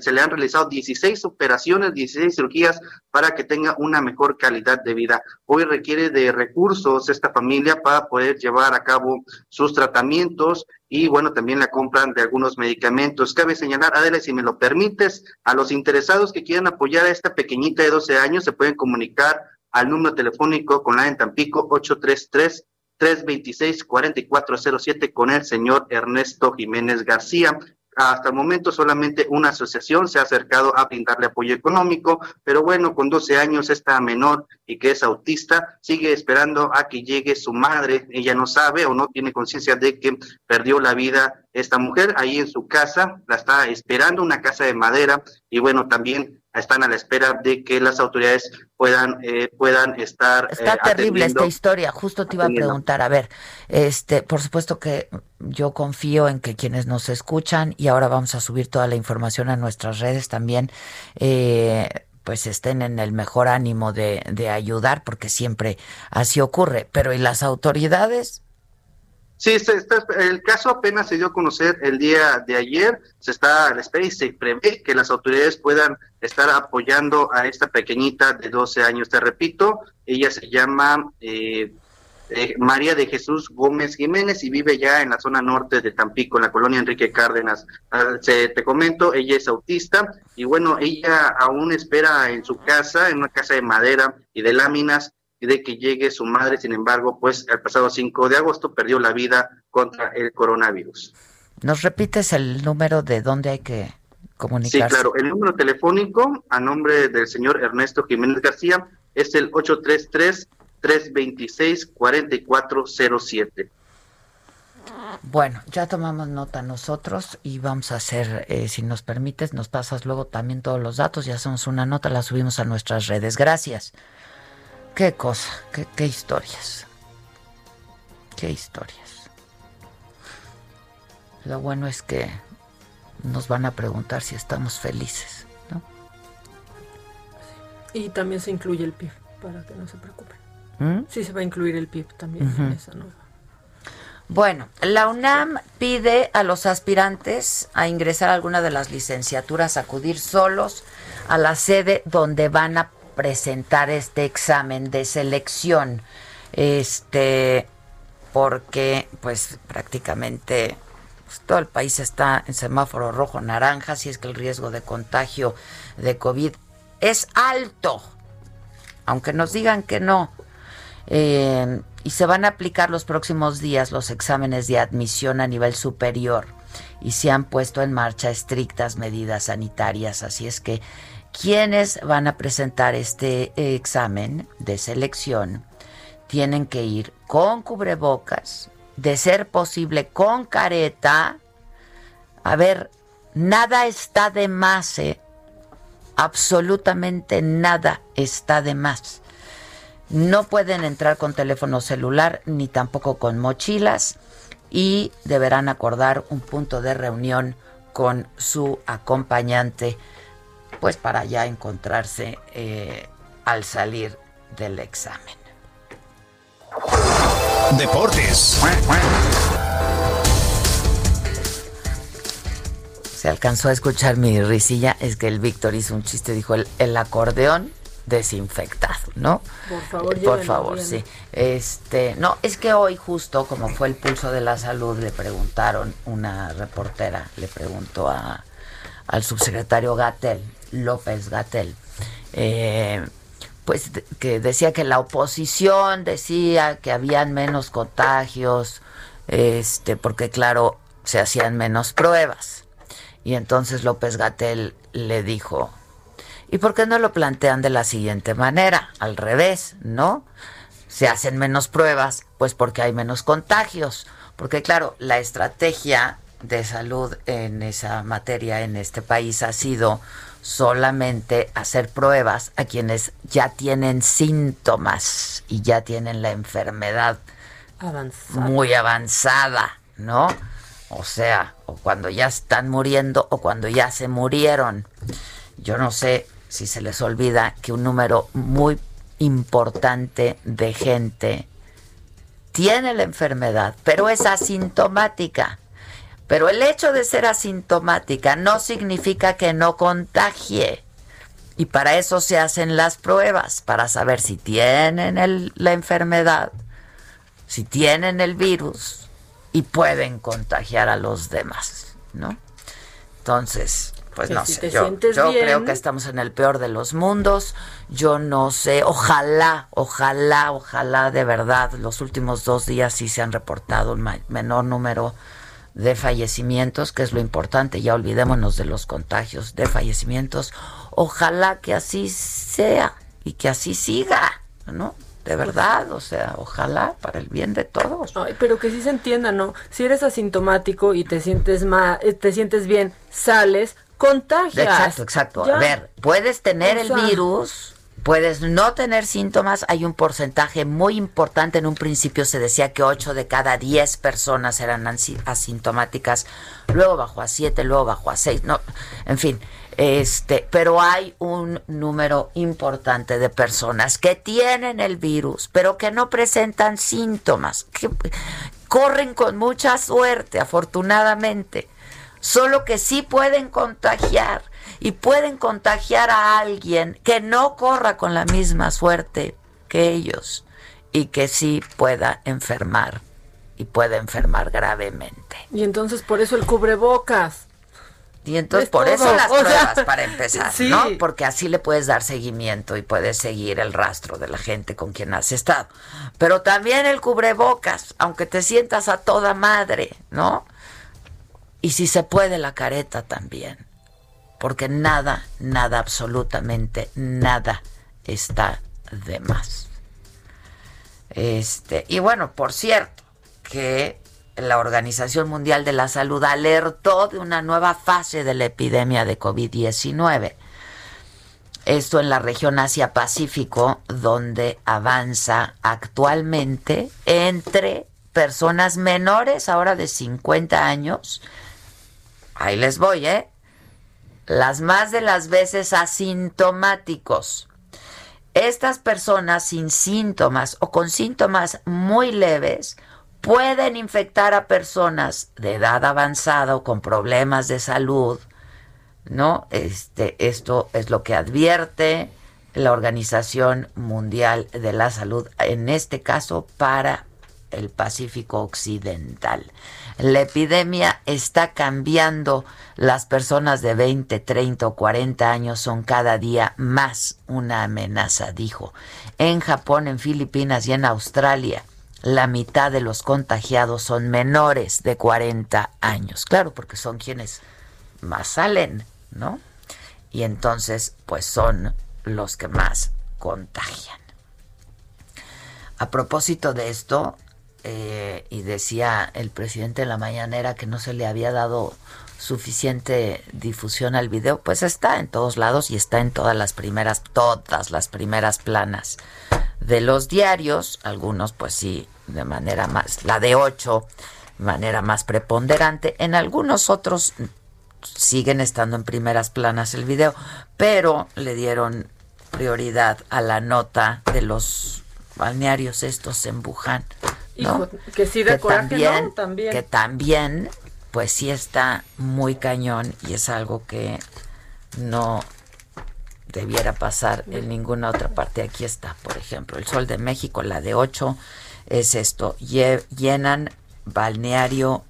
se le han realizado 16 operaciones, 16 cirugías para que tenga una mejor calidad de vida. Hoy requiere de recursos esta familia para poder llevar a cabo sus tratamientos y bueno, también la compran de algunos medicamentos. Cabe señalar, Adela, si me lo permites, a los interesados que quieran apoyar a esta pequeñita de 12 años se pueden comunicar al número telefónico con la en Tampico 833 326-4407 con el señor Ernesto Jiménez García. Hasta el momento solamente una asociación se ha acercado a brindarle apoyo económico, pero bueno, con 12 años esta menor y que es autista sigue esperando a que llegue su madre. Ella no sabe o no tiene conciencia de que perdió la vida esta mujer ahí en su casa, la está esperando una casa de madera y bueno, también están a la espera de que las autoridades puedan eh, puedan estar está eh, terrible esta historia justo te iba a preguntar a ver este por supuesto que yo confío en que quienes nos escuchan y ahora vamos a subir toda la información a nuestras redes también eh, pues estén en el mejor ánimo de, de ayudar porque siempre así ocurre pero y las autoridades Sí, el caso apenas se dio a conocer el día de ayer, se está a la espera y se prevé que las autoridades puedan estar apoyando a esta pequeñita de 12 años. Te repito, ella se llama eh, eh, María de Jesús Gómez Jiménez y vive ya en la zona norte de Tampico, en la colonia Enrique Cárdenas. Ah, se, te comento, ella es autista y bueno, ella aún espera en su casa, en una casa de madera y de láminas, de que llegue su madre. Sin embargo, pues el pasado 5 de agosto perdió la vida contra el coronavirus. ¿Nos repites el número de dónde hay que comunicarse? Sí, claro. El número telefónico a nombre del señor Ernesto Jiménez García es el 833-326-4407. Bueno, ya tomamos nota nosotros y vamos a hacer, eh, si nos permites, nos pasas luego también todos los datos, ya hacemos una nota, la subimos a nuestras redes. Gracias. Qué cosa, qué, historias. Qué historias. Lo bueno es que nos van a preguntar si estamos felices, ¿no? Y también se incluye el PIB, para que no se preocupen. ¿Mm? Sí se va a incluir el PIB también en esa nueva. Bueno, la UNAM pide a los aspirantes a ingresar a alguna de las licenciaturas acudir solos a la sede donde van a presentar este examen de selección. Este, porque pues prácticamente pues, todo el país está en semáforo rojo naranja, si es que el riesgo de contagio de COVID es alto, aunque nos digan que no. Eh, y se van a aplicar los próximos días los exámenes de admisión a nivel superior y se han puesto en marcha estrictas medidas sanitarias, así es que quienes van a presentar este examen de selección tienen que ir con cubrebocas, de ser posible con careta. A ver, nada está de más, ¿eh? absolutamente nada está de más. No pueden entrar con teléfono celular ni tampoco con mochilas y deberán acordar un punto de reunión con su acompañante pues para ya encontrarse eh, al salir del examen. Deportes. Se alcanzó a escuchar mi risilla, es que el Víctor hizo un chiste, dijo el, el acordeón desinfectado, ¿no? Por favor, Por favor, sí. Este, no, es que hoy justo como fue el pulso de la salud le preguntaron una reportera le preguntó a al subsecretario Gatel, López Gatel, eh, pues que decía que la oposición decía que habían menos contagios, este, porque claro, se hacían menos pruebas. Y entonces López Gatel le dijo, ¿y por qué no lo plantean de la siguiente manera? Al revés, ¿no? Se hacen menos pruebas, pues porque hay menos contagios. Porque claro, la estrategia de salud en esa materia en este país ha sido solamente hacer pruebas a quienes ya tienen síntomas y ya tienen la enfermedad muy avanzada, ¿no? O sea, o cuando ya están muriendo o cuando ya se murieron. Yo no sé si se les olvida que un número muy importante de gente tiene la enfermedad, pero es asintomática. Pero el hecho de ser asintomática no significa que no contagie. Y para eso se hacen las pruebas, para saber si tienen la enfermedad, si tienen el virus y pueden contagiar a los demás, ¿no? Entonces, pues no sé, yo, creo que estamos en el peor de los mundos, yo no sé, ojalá, ojalá, ojalá de verdad, los últimos dos días sí se han reportado un menor número de fallecimientos, que es lo importante, ya olvidémonos de los contagios, de fallecimientos. Ojalá que así sea y que así siga, ¿no? De verdad, o sea, ojalá para el bien de todos. pero que sí se entienda, ¿no? Si eres asintomático y te sientes mal, eh, te sientes bien, sales, contagias. Exacto, exacto. A ver, puedes tener el virus, Puedes no tener síntomas, hay un porcentaje muy importante, en un principio se decía que 8 de cada 10 personas eran asintomáticas, luego bajó a 7, luego bajó a 6, no, en fin, este, pero hay un número importante de personas que tienen el virus, pero que no presentan síntomas, que corren con mucha suerte, afortunadamente, solo que sí pueden contagiar y pueden contagiar a alguien que no corra con la misma suerte que ellos y que sí pueda enfermar y pueda enfermar gravemente. Y entonces por eso el cubrebocas. Y entonces por eso las pruebas para empezar, ¿no? Porque así le puedes dar seguimiento y puedes seguir el rastro de la gente con quien has estado. Pero también el cubrebocas, aunque te sientas a toda madre, ¿no? Y si se puede la careta también porque nada, nada, absolutamente nada está de más. Este, y bueno, por cierto, que la Organización Mundial de la Salud alertó de una nueva fase de la epidemia de COVID-19. Esto en la región Asia-Pacífico, donde avanza actualmente entre personas menores, ahora de 50 años. Ahí les voy, ¿eh? Las más de las veces asintomáticos. Estas personas sin síntomas o con síntomas muy leves pueden infectar a personas de edad avanzada o con problemas de salud, ¿no? Este, esto es lo que advierte la Organización Mundial de la Salud, en este caso para el Pacífico Occidental. La epidemia está cambiando. Las personas de 20, 30 o 40 años son cada día más una amenaza, dijo. En Japón, en Filipinas y en Australia, la mitad de los contagiados son menores de 40 años. Claro, porque son quienes más salen, ¿no? Y entonces, pues son los que más contagian. A propósito de esto, eh, y decía el presidente en la mañanera que no se le había dado suficiente difusión al video, pues está en todos lados y está en todas las primeras, todas las primeras planas de los diarios, algunos pues sí, de manera más, la de ocho, de manera más preponderante, en algunos otros siguen estando en primeras planas el video, pero le dieron prioridad a la nota de los balnearios estos en Que sí de también, también. Que también, pues sí está muy cañón y es algo que no debiera pasar en ninguna otra parte. Aquí está, por ejemplo, el Sol de México, la de 8, es esto, llenan balneario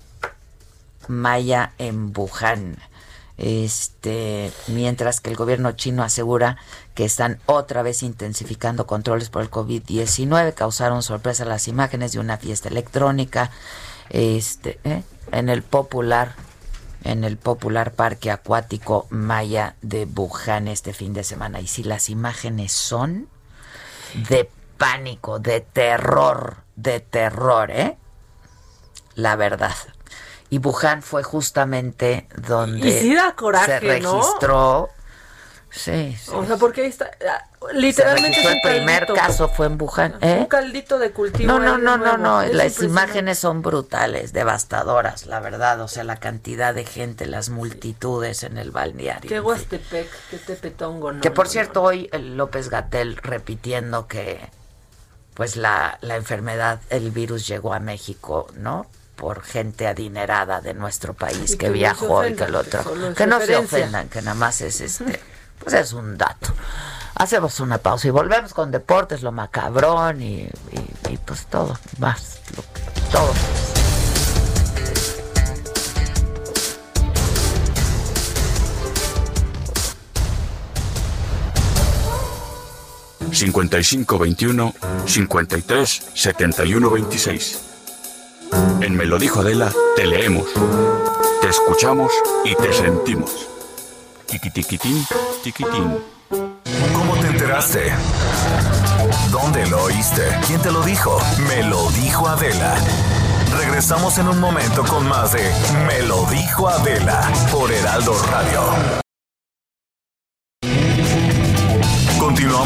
Maya en Wuhan. Este, mientras que el gobierno chino asegura que están otra vez intensificando controles por el COVID-19, causaron sorpresa las imágenes de una fiesta electrónica este, ¿eh? en el popular en el popular parque acuático Maya de Wuhan este fin de semana. Y si las imágenes son de pánico, de terror, de terror, ¿eh? La verdad. Y Wuhan fue justamente donde se registró Sí, O sea, porque ahí está. Ah, literalmente. el primer caso fue en Wuhan. ¿eh? Un caldito de cultivo. No, no, no, no, no. Las imágenes son brutales, devastadoras, la verdad. O sea, la cantidad de gente, las multitudes en el balneario. Qué Huastepec, qué Tepetongo, ¿no? Que por cierto, hoy López Gatel repitiendo que, pues, la, la enfermedad, el virus llegó a México, ¿no? Por gente adinerada de nuestro país que, viajó y que el otro. Que no se ofendan, que nada más es este. Pues es un dato. Hacemos una pausa y volvemos con deportes, lo macabrón y, pues todo, más, lo, todo. 5521 53 71 26. En Me lo dijo Adela, te leemos, te escuchamos y te sentimos. Tiquitiquitín, tiquitín. ¿Cómo te enteraste? ¿Dónde lo oíste? ¿Quién te lo dijo? Me lo dijo Adela. Regresamos en un momento con más de Me lo dijo Adela por Heraldo Radio.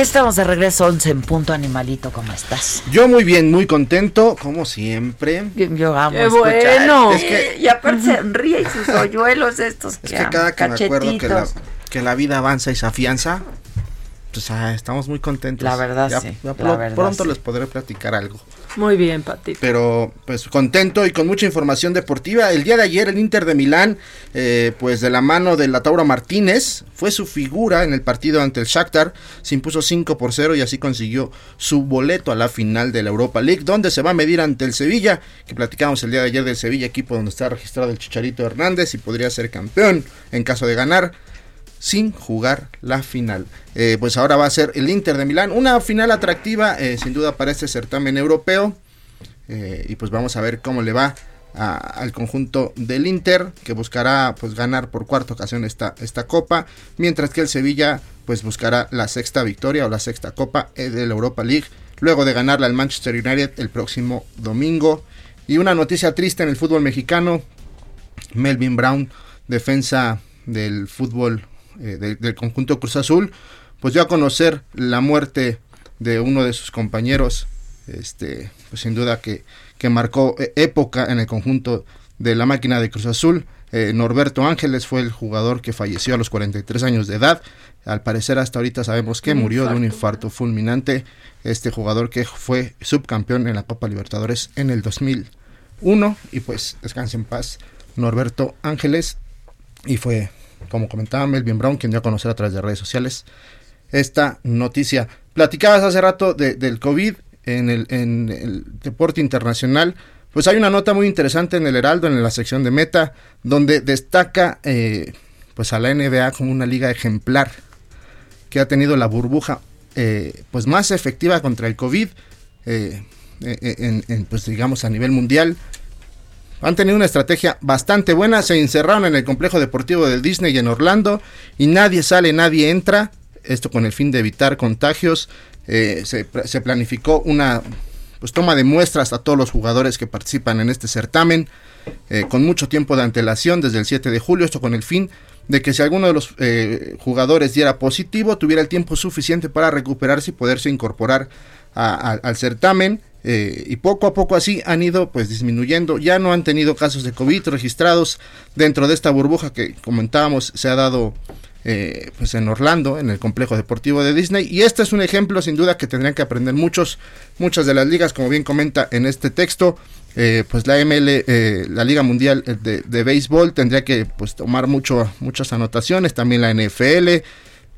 Estamos de regreso 11 en punto animalito, ¿cómo estás? Yo muy bien, muy contento, como siempre. Yo amo Qué bueno. Es que, y aparte se ríe y sus hoyuelos estos Es que cada que me acuerdo que la, que la vida avanza y se afianza, pues ah, estamos muy contentos. La verdad, sí. pronto les podré platicar algo. Muy bien, Patito. Pero pues contento y con mucha información deportiva. El día de ayer el Inter de Milán, eh, pues de la mano de la Tauro Martínez, fue su figura en el partido ante el Shakhtar. Se impuso 5 por 0 y así consiguió su boleto a la final de la Europa League, donde se va a medir ante el Sevilla, que platicamos el día de ayer del Sevilla, equipo donde está registrado el Chicharito Hernández y podría ser campeón en caso de ganar sin jugar la final. Eh, pues ahora va a ser el Inter de Milán, una final atractiva eh, sin duda para este certamen europeo. Eh, y pues vamos a ver cómo le va al conjunto del Inter, que buscará pues ganar por cuarta ocasión esta, esta copa, mientras que el Sevilla pues buscará la sexta victoria o la sexta copa de la Europa League, luego de ganarla al Manchester United el próximo domingo. Y una noticia triste en el fútbol mexicano, Melvin Brown, defensa del fútbol eh, del conjunto Cruz Azul, pues dio a conocer la muerte de uno de sus compañeros, este, pues sin duda que, que marcó eh, época en el conjunto de la máquina de Cruz Azul. Eh, Norberto Ángeles fue el jugador que falleció a los 43 años de edad. Al parecer hasta ahorita sabemos que murió de un infarto fulminante. Este jugador que fue subcampeón en la Copa Libertadores en el 2001 y pues descanse en paz Norberto Ángeles y fue como comentaba Melvin Brown, quien dio a conocer a través de redes sociales esta noticia. Platicabas hace rato del COVID en el, en deporte internacional. Pues hay una nota muy interesante en el Heraldo, en la sección de Meta, donde destaca eh, pues a la NBA como una liga ejemplar que ha tenido la burbuja eh, pues más efectiva contra el COVID, eh, en, pues digamos a nivel mundial han tenido una estrategia bastante buena, se encerraron en el complejo deportivo de Disney en Orlando y nadie sale, nadie entra, esto con el fin de evitar contagios, eh, se, planificó una pues, toma de muestras a todos los jugadores que participan en este certamen, eh, con mucho tiempo de antelación desde el 7 de julio, esto con el fin de que si alguno de los eh, jugadores diera positivo, tuviera el tiempo suficiente para recuperarse y poderse incorporar al certamen eh, y poco a poco así han ido pues disminuyendo. Ya no han tenido casos de COVID registrados dentro de esta burbuja que comentábamos se ha dado eh, pues en Orlando, en el complejo deportivo de Disney. Y este es un ejemplo sin duda que tendrían que aprender muchos, muchas de las ligas, como bien comenta en este texto. Eh, pues la ML, la Liga Mundial de, de, Béisbol tendría que pues tomar mucho, muchas anotaciones, también la NFL,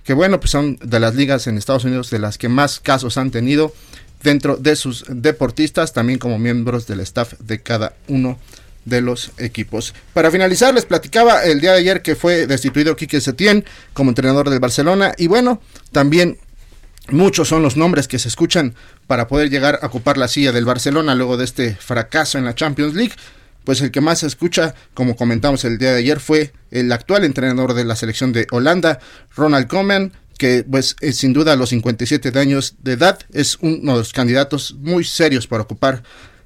que bueno, pues son de las ligas en Estados Unidos de las que más casos han tenido dentro de sus deportistas, también como miembros del staff de cada uno de los equipos. Para finalizar, les platicaba el día de ayer que fue destituido Quique Setién como entrenador del Barcelona y bueno, también muchos son los nombres que se escuchan para poder llegar a ocupar la silla del Barcelona luego de este fracaso en la Champions League. Pues el que más se escucha, como comentamos el día de ayer, fue el actual entrenador de la selección de Holanda, Ronald Koeman, que pues es, sin duda a los 57 años de edad es uno de los candidatos muy serios para ocupar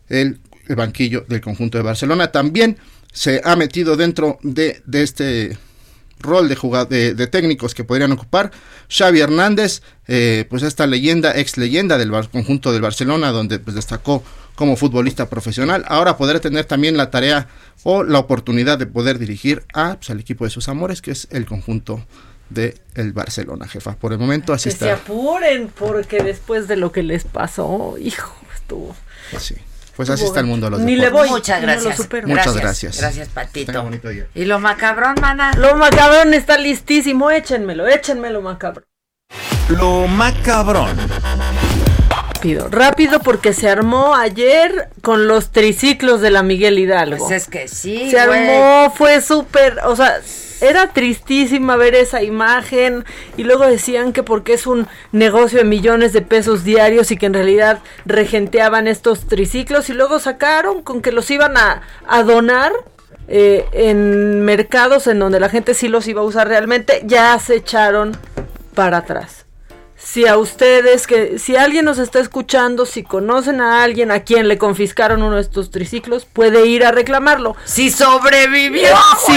el, banquillo del conjunto de Barcelona. También se ha metido dentro de, este rol de, de, técnicos que podrían ocupar. Xavi Hernández, eh, pues esta leyenda, ex leyenda del conjunto del Barcelona, donde pues, destacó como futbolista profesional. Ahora podrá tener también la tarea o la oportunidad de poder dirigir a, pues, al equipo de sus amores, que es el conjunto de el Barcelona, jefa. Por el momento así que está. se apuren porque después de lo que les pasó, hijo, estuvo. Sí. Pues así está el mundo los Ni le voy. Muchas gracias. Muchas gracias. Gracias, Patito. Y lo macabrón, mana. Lo macabrón está listísimo. Échenmelo, échenmelo, macabrón. Lo macabrón. Rápido, rápido porque se armó ayer con los triciclos de la Miguel Hidalgo. Pues es que sí. Se armó, fue súper, o sea, era tristísima ver esa imagen y luego decían que porque es un negocio de millones de pesos diarios y que en realidad regenteaban estos triciclos y luego sacaron con que los iban a, donar eh, en mercados en donde la gente sí los iba a usar realmente, ya se echaron para atrás si a ustedes, que si alguien nos está escuchando, si conocen a alguien a quien le confiscaron uno de estos triciclos, puede ir a reclamarlo. Si sobrevivió, sí,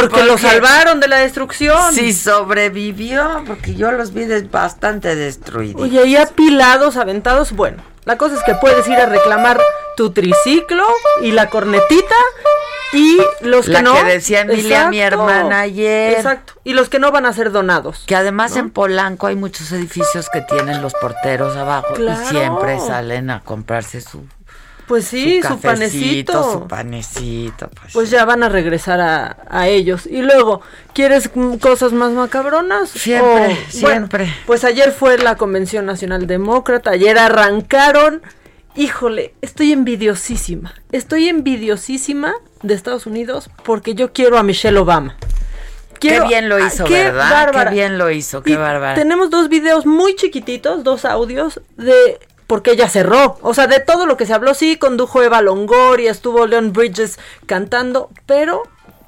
porque, lo salvaron de la destrucción. Si sobrevivió, porque yo los vi bastante destruidos. Oye, y apilados, aventados, bueno. La cosa es que puedes ir a reclamar tu triciclo y la cornetita y los que la no. que decía Emilia, mi hermana ayer. Exacto. Y los que no van a ser donados. Que además en Polanco hay muchos edificios que tienen los porteros abajo y siempre salen a comprarse su. Pues sí, su, panecito. Su panecito. Pues, pues ya van a regresar a, ellos. Y luego, ¿quieres cosas más macabronas? Siempre, siempre. pues ayer fue la Convención Nacional Demócrata. Ayer arrancaron. Híjole, estoy envidiosísima. Estoy envidiosísima de Estados Unidos porque yo quiero a Michelle Obama. qué bien lo hizo, ¿verdad? Qué bien lo hizo, qué bárbaro. Tenemos dos videos muy chiquititos, dos audios de porque ella cerró. O sea, de todo lo que se habló, sí, condujo Eva Longoria, estuvo Leon Bridges cantando, pero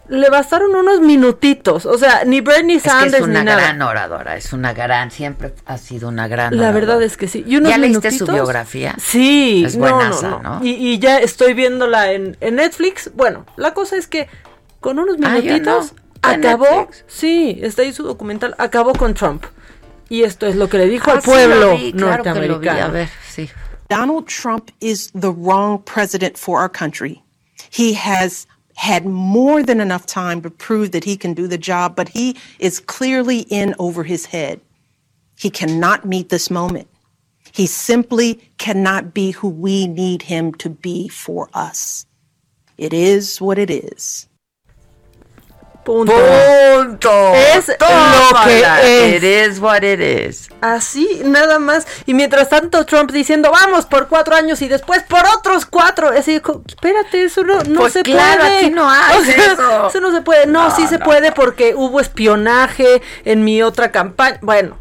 le bastaron unos minutitos. O sea, ni Bernie Sanders es, que es una ni gran oradora, es una gran, siempre ha sido una gran. La verdad es que sí. Y ¿Ya leíste su biografía? Sí, es buena, no, Y, ya estoy viéndola en, Netflix. Bueno, la cosa es que con unos ah, minutitos acabó. Sí, está ahí su documental. Acabó con Trump. Y esto es lo que le dijo ah, al pueblo sí, norteamericano. Claro a ver, sí. Donald Trump is the wrong president for our country. He has had more than enough time to prove that he can do the job, but he is clearly in over his head. He cannot meet this moment. He simply cannot be who we need him to be for us. It is what it is. Punto. Punto. Es lo que es. It is what it is. Así, nada más. Y mientras tanto, Trump diciendo, vamos por cuatro años y después por otros cuatro. Así, espérate, eso no, no pues se claro, puede. aquí no hay eso. eso. no se puede. No, sí se puede porque hubo espionaje en mi otra campaña. Bueno,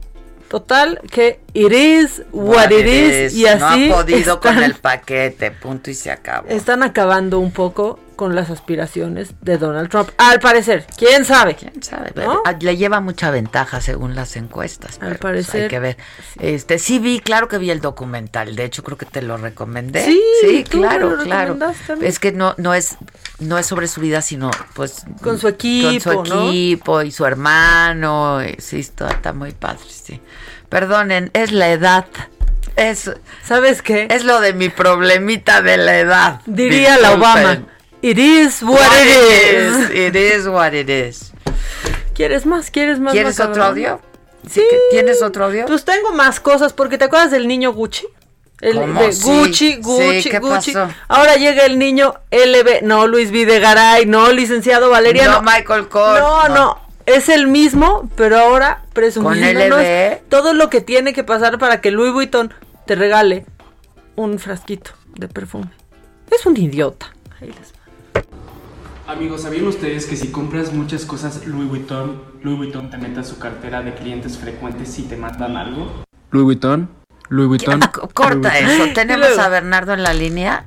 Total, que it is what, it, is, y así no ha podido con el paquete, punto y se acabó. Están acabando un poco con las aspiraciones de Donald Trump. Al parecer, quién sabe. Quién sabe. Le lleva mucha ventaja según las encuestas. Al pues, parecer. hay que ver. Este, sí vi, claro que vi el documental. De hecho, creo que te lo recomendé. Sí, sí claro, claro. Es que no, no es, no es sobre su vida, sino pues con su equipo, con su equipo y su hermano. Sí, está, está muy padre, sí. Perdonen, es la edad. Es, ¿Sabes qué? Es lo de mi problemita de la edad. Diría la Obama. It is what, it is. It is what it is. ¿Quieres más? ¿Quieres más? ¿Quieres otro audio? Sí. ¿Tienes otro audio? Pues tengo más cosas, porque ¿te acuerdas del niño Gucci? El ¿Cómo? de Sí, Gucci, sí, Gucci, ¿qué Gucci. pasó? Ahora llega el niño LB, no Luis Videgaray, no licenciado Valeriano. No, Michael Kors, No, no. no, es el mismo, pero ahora presumiendo LB. todo lo que tiene que pasar para que Louis Vuitton te regale un frasquito de perfume. Es un idiota. Ahí les va. Amigos, ¿sabían ustedes que si compras muchas cosas Louis Vuitton, Louis Vuitton te mete a su cartera de clientes frecuentes si te mandan algo? Louis Vuitton, Louis Vuitton. Corta Louis Vuitton. eso. Tenemos a Bernardo en la línea.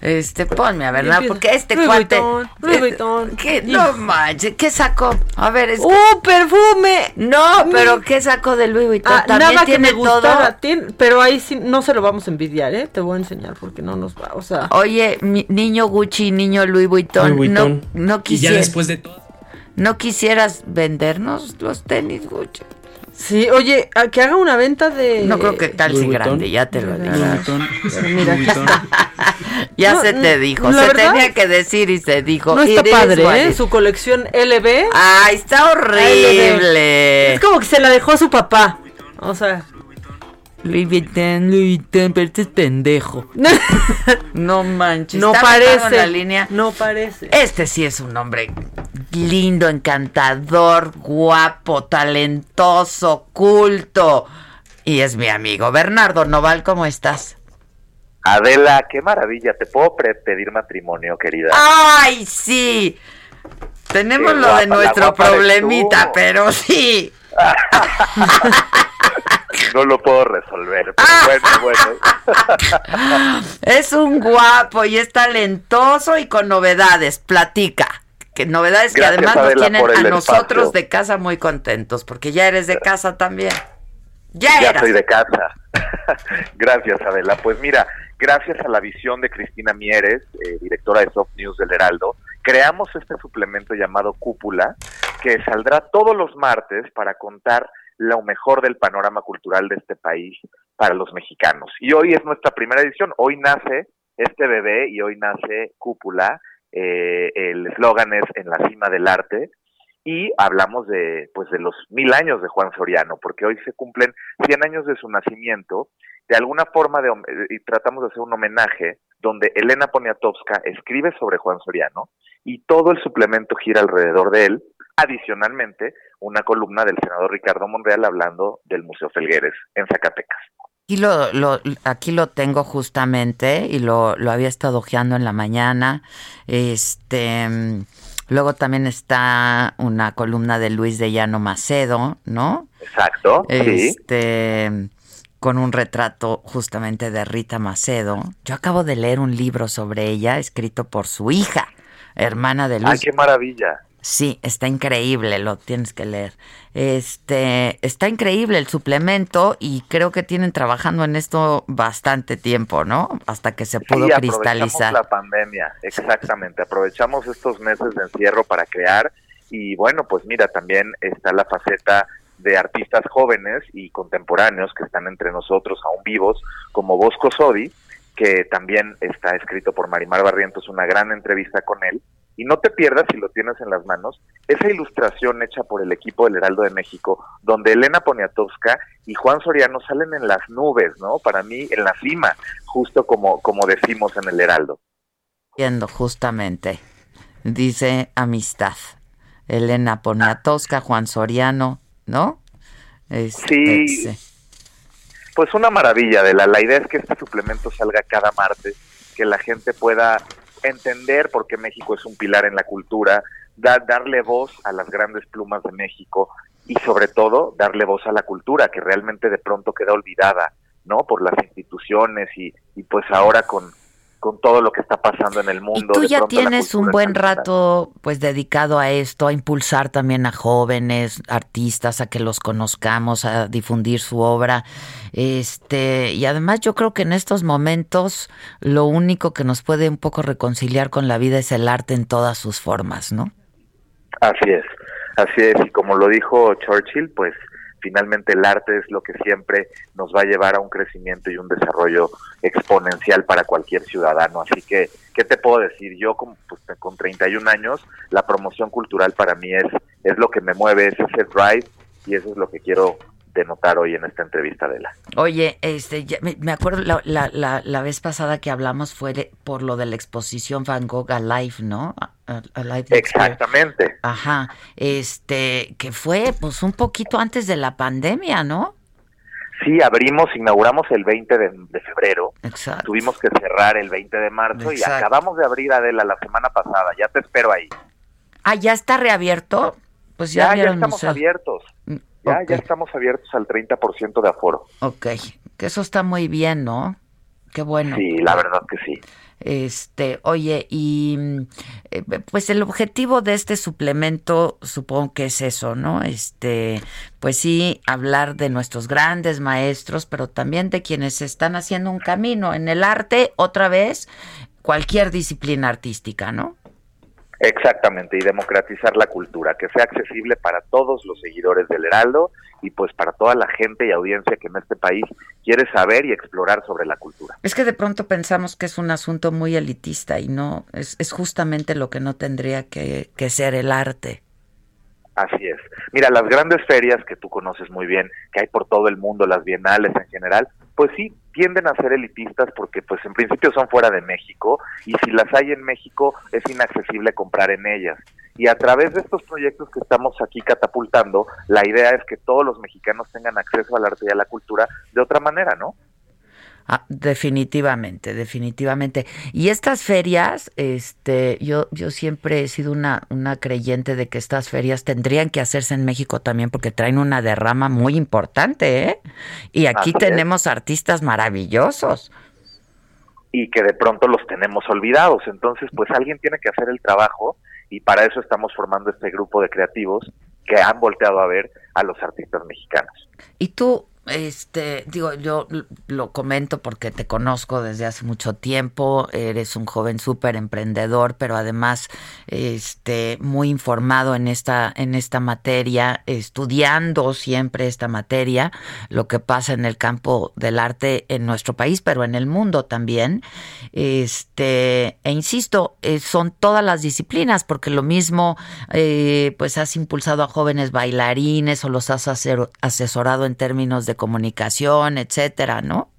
Este, ponme a empieza. porque este Louis cuate. Vuitton, Louis Vuitton. ¿Qué? No manches, ¿qué sacó? A ver, es. ¡Uh, perfume! No, pero ¿qué sacó de Louis Vuitton? Ah, También nada que tiene me gustara, todo. tiene- pero ahí sí no se lo vamos a envidiar, ¿eh? Te voy a enseñar porque no nos va, o sea... Oye, mi- niño Gucci, niño Louis Vuitton, Louis no, Vuitton. no Y ya quisiera- después de todo. ¿No quisieras vendernos los tenis Gucci? Sí, oye, a que haga una venta de... No creo que tal Louis si Vuitton. grande, ya te lo digo. Mira, aquí está. Ya No, se te no, dijo, se verdad, tenía que decir y se dijo. No está padre, ¿eh? Su colección LB. Ay, está LB. horrible. Es como que se la dejó su papá. O sea... Louis Vuitton, Louis Vuitton, pero este es pendejo. No manches. no ¿está Bernardo en parece. la línea? No parece. Este sí es un hombre lindo, encantador, guapo, talentoso, culto. Y es mi amigo. Bernardo Noval, ¿cómo estás? Adela, qué maravilla. ¿Te puedo pedir matrimonio, querida? ¡Ay, sí! Tenemos Qué lo guapa, de nuestro problemita, pero sí. No lo puedo resolver, pero bueno, bueno. Es un guapo y es talentoso y con novedades. Platica. Que novedades que además nos tienen a nosotros espacio. de casa muy contentos, porque ya eres de casa también. Ya, Ya soy de casa. gracias, Adela. Pues mira, gracias a la visión de Cristina Mieres, eh, directora de Soft News del Heraldo, creamos este suplemento llamado Cúpula, que saldrá todos los martes para contar lo mejor del panorama cultural de este país para los mexicanos. Y hoy es nuestra primera edición. Hoy nace este bebé y hoy nace Cúpula. Eh, el eslogan es En la cima del arte y hablamos de pues de los mil años de Juan Soriano, porque hoy se cumplen 100 años de su nacimiento, de alguna forma de, y tratamos de hacer un homenaje donde Elena Poniatowska escribe sobre Juan Soriano y todo el suplemento gira alrededor de él, adicionalmente una columna del senador Ricardo Monreal hablando del Museo Felgueres en Zacatecas. Aquí lo, lo- aquí lo tengo justamente y lo, lo había estado ojeando en la mañana. Este, luego también está una columna de Luis de Llano Macedo, ¿no? Exacto, sí. Este, con un retrato justamente de Rita Macedo. Yo acabo de leer un libro sobre ella escrito por su hija, hermana de Luis. ¡Ay, qué maravilla! Sí, está increíble, lo tienes que leer. Este, está increíble el suplemento y creo que tienen trabajando en esto bastante tiempo, ¿no? Hasta que se pudo Sí, cristalizar. la pandemia, exactamente. Aprovechamos estos meses de encierro para crear y bueno, pues mira, también está la faceta de artistas jóvenes y contemporáneos que están entre nosotros aún vivos, como Bosco Sodi, que también está escrito por Marimar Barrientos, una gran entrevista con él. Y no te pierdas, si lo tienes en las manos, esa ilustración hecha por el equipo del Heraldo de México, donde Elena Poniatowska y Juan Soriano salen en las nubes, ¿no? Para mí, en la cima, justo como, como decimos en el Heraldo. Viendo justamente. Dice amistad. Elena Poniatowska, Juan Soriano, ¿no? Este, Sí. Pues una maravilla, de la, la idea es que este suplemento salga cada martes, que la gente pueda entender por qué México es un pilar en la cultura, da- darle voz a las grandes plumas de México y sobre todo darle voz a la cultura que realmente de pronto queda olvidada, ¿no? Por las instituciones y, y pues ahora con, con todo lo que está pasando en el mundo. Tú de ya tienes un buen rato pues dedicado a esto, a impulsar también a jóvenes, artistas, a que los conozcamos, a difundir su obra. Este, y además yo creo que en estos momentos lo único que nos puede un poco reconciliar con la vida es el arte en todas sus formas, ¿no? Así es, así es. Y como lo dijo Churchill, pues finalmente el arte es lo que siempre nos va a llevar a un crecimiento y un desarrollo exponencial para cualquier ciudadano. Así que, ¿qué te puedo decir? Yo con, pues, con 31 años, la promoción cultural para mí es, es lo que me mueve, es ese drive y eso es lo que quiero denotar hoy en esta entrevista de la. Oye, este, me, acuerdo la, la, la, vez pasada que hablamos fue por lo de la exposición Van Gogh Alive, ¿no? Exactamente. Ajá, este, que fue pues un poquito antes de la pandemia, ¿no? Sí, abrimos, inauguramos el 20 de, febrero. Exacto. Tuvimos que cerrar el 20 de marzo y acabamos de abrir Adela la semana pasada. Ya te espero ahí. Ah, ya está reabierto. Pues ya, ya, estamos abiertos. Mm, ya, ya estamos abiertos al 30% de aforo. Ok, que eso está muy bien, ¿no? Qué bueno. Sí, la verdad que sí. Este, oye, y eh, pues el objetivo de este suplemento supongo que es eso, ¿no? Este, pues sí, hablar de nuestros grandes maestros, pero también de quienes están haciendo un camino en el arte, otra vez, cualquier disciplina artística, ¿no? Exactamente, y democratizar la cultura, que sea accesible para todos los seguidores del Heraldo y pues para toda la gente y audiencia que en este país quiere saber y explorar sobre la cultura. Es que de pronto pensamos que es un asunto muy elitista y no, es, es justamente lo que no tendría que, que ser el arte. Así es. Mira, las grandes ferias que tú conoces muy bien, que hay por todo el mundo, las bienales en general, pues sí, tienden a ser elitistas porque pues en principio son fuera de México y si las hay en México es inaccesible comprar en ellas. Y a través de estos proyectos que estamos aquí catapultando, la idea es que todos los mexicanos tengan acceso al arte y a la cultura de otra manera, ¿no? Ah, definitivamente, definitivamente. Y estas ferias, este, yo, yo siempre he sido una, una creyente de que estas ferias tendrían que hacerse en México también porque traen una derrama muy importante, ¿eh? Y aquí tenemos artistas maravillosos. Y que de pronto los tenemos olvidados. Entonces, pues alguien tiene que hacer el trabajo y para eso estamos formando este grupo de creativos que han volteado a ver a los artistas mexicanos. Y tú, este, digo, yo lo comento porque te conozco desde hace mucho tiempo, eres un joven súper emprendedor, pero además, este, muy informado en esta, en esta materia, estudiando siempre esta materia, lo que pasa en el campo del arte en nuestro país, pero en el mundo también. Este, e insisto, eh, son todas las disciplinas, porque lo mismo, eh, pues has impulsado a jóvenes bailarines o los has asesorado en términos de comunicación, etcétera, ¿no?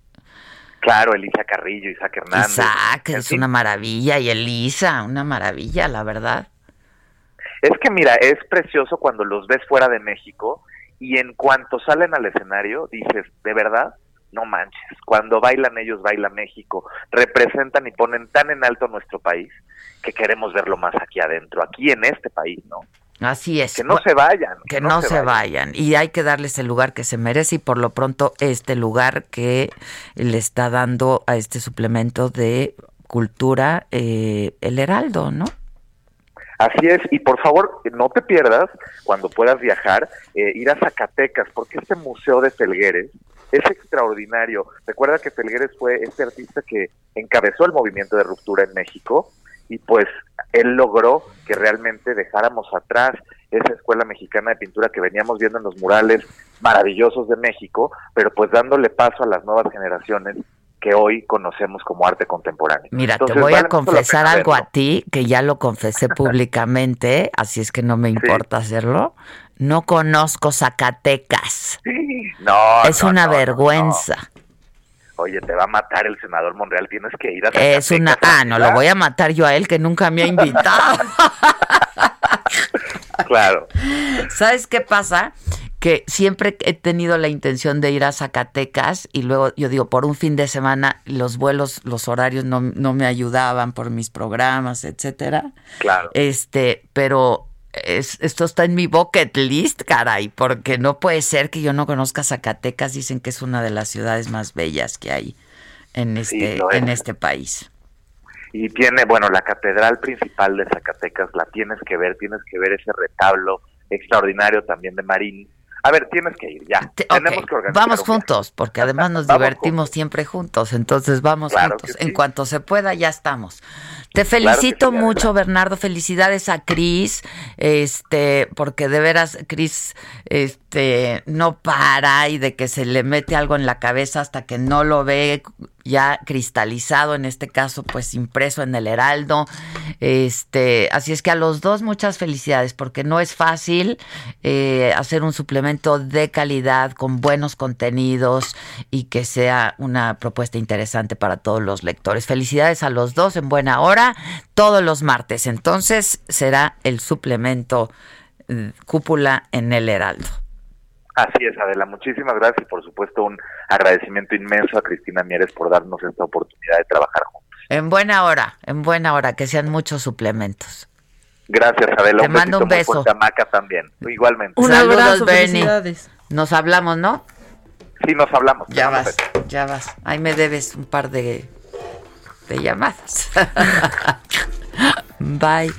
Claro, Elisa Carrillo, Isaac Hernández. Isaac, es una maravilla, y Elisa, una maravilla, la verdad. Es que mira, es precioso cuando los ves fuera de México y en cuanto salen al escenario dices, ¿de verdad? No manches, cuando bailan ellos, baila México, representan y ponen tan en alto nuestro país que queremos verlo más aquí adentro, aquí en este país, ¿no? Así es. Que no se vayan. Que, no, se, vayan. Y hay que darles el lugar que se merece y por lo pronto este lugar que le está dando a este suplemento de cultura eh, el Heraldo, ¿no? Así es, y por favor, no te pierdas cuando puedas viajar, eh, ir a Zacatecas, porque este museo de Felgueres es extraordinario. Recuerda que Felgueres fue este artista que encabezó el movimiento de ruptura en México y pues él logró que realmente dejáramos atrás esa escuela mexicana de pintura que veníamos viendo en los murales maravillosos de México, pero pues dándole paso a las nuevas generaciones que hoy conocemos como arte contemporáneo. Mira, te voy a confesar algo a ti, que ya lo confesé públicamente, así es que no me importa hacerlo. No conozco Zacatecas. No. Es una vergüenza oye, te va a matar el senador Monreal, tienes que ir a... Es una... Ah, no, lo voy a matar yo a él, que nunca me ha invitado. claro. ¿Sabes qué pasa? que siempre he tenido la intención de ir a Zacatecas y luego yo digo, por un fin de semana los vuelos, los horarios no, no me ayudaban por mis programas, etcétera. Claro. Este, pero esto está en mi bucket list, caray, porque no puede ser que yo no conozca Zacatecas. Dicen que es una de las ciudades más bellas que hay en este, en este país. Y tiene, bueno, la catedral principal de Zacatecas la tienes que ver, tienes que ver ese retablo extraordinario también de Marín. A ver, tienes que ir, ya. Te- Tenemos que organizar. Vamos juntos, porque además nos divertimos siempre juntos, entonces vamos Claro juntos. sí. En cuanto se pueda, ya estamos. Te Claro felicito sí, mucho, Bernardo. Felicidades a Cris, este, porque de veras Cris, este, no para y de que se le mete algo en la cabeza hasta que no lo ve ya cristalizado, en este caso, pues impreso en el Heraldo. Este, así es que a los dos muchas felicidades, porque no es fácil eh, hacer un suplemento de calidad con buenos contenidos y que sea una propuesta interesante para todos los lectores. Felicidades a los dos en buena hora, todos los martes. Entonces será el suplemento eh, cúpula en el Heraldo. Así es, Adela. Muchísimas gracias y por supuesto un agradecimiento inmenso a Cristina Mieres por darnos esta oportunidad de trabajar juntos. En buena hora, en buena hora, que sean muchos suplementos. Gracias, Adela. Te un mando un beso. Maca también. Igualmente. Un Saludos, abrazo, felicidades. Nos hablamos, ¿no? Sí, nos hablamos. Ya vas, ya vas. Ahí me debes un par de, de llamadas. Bye.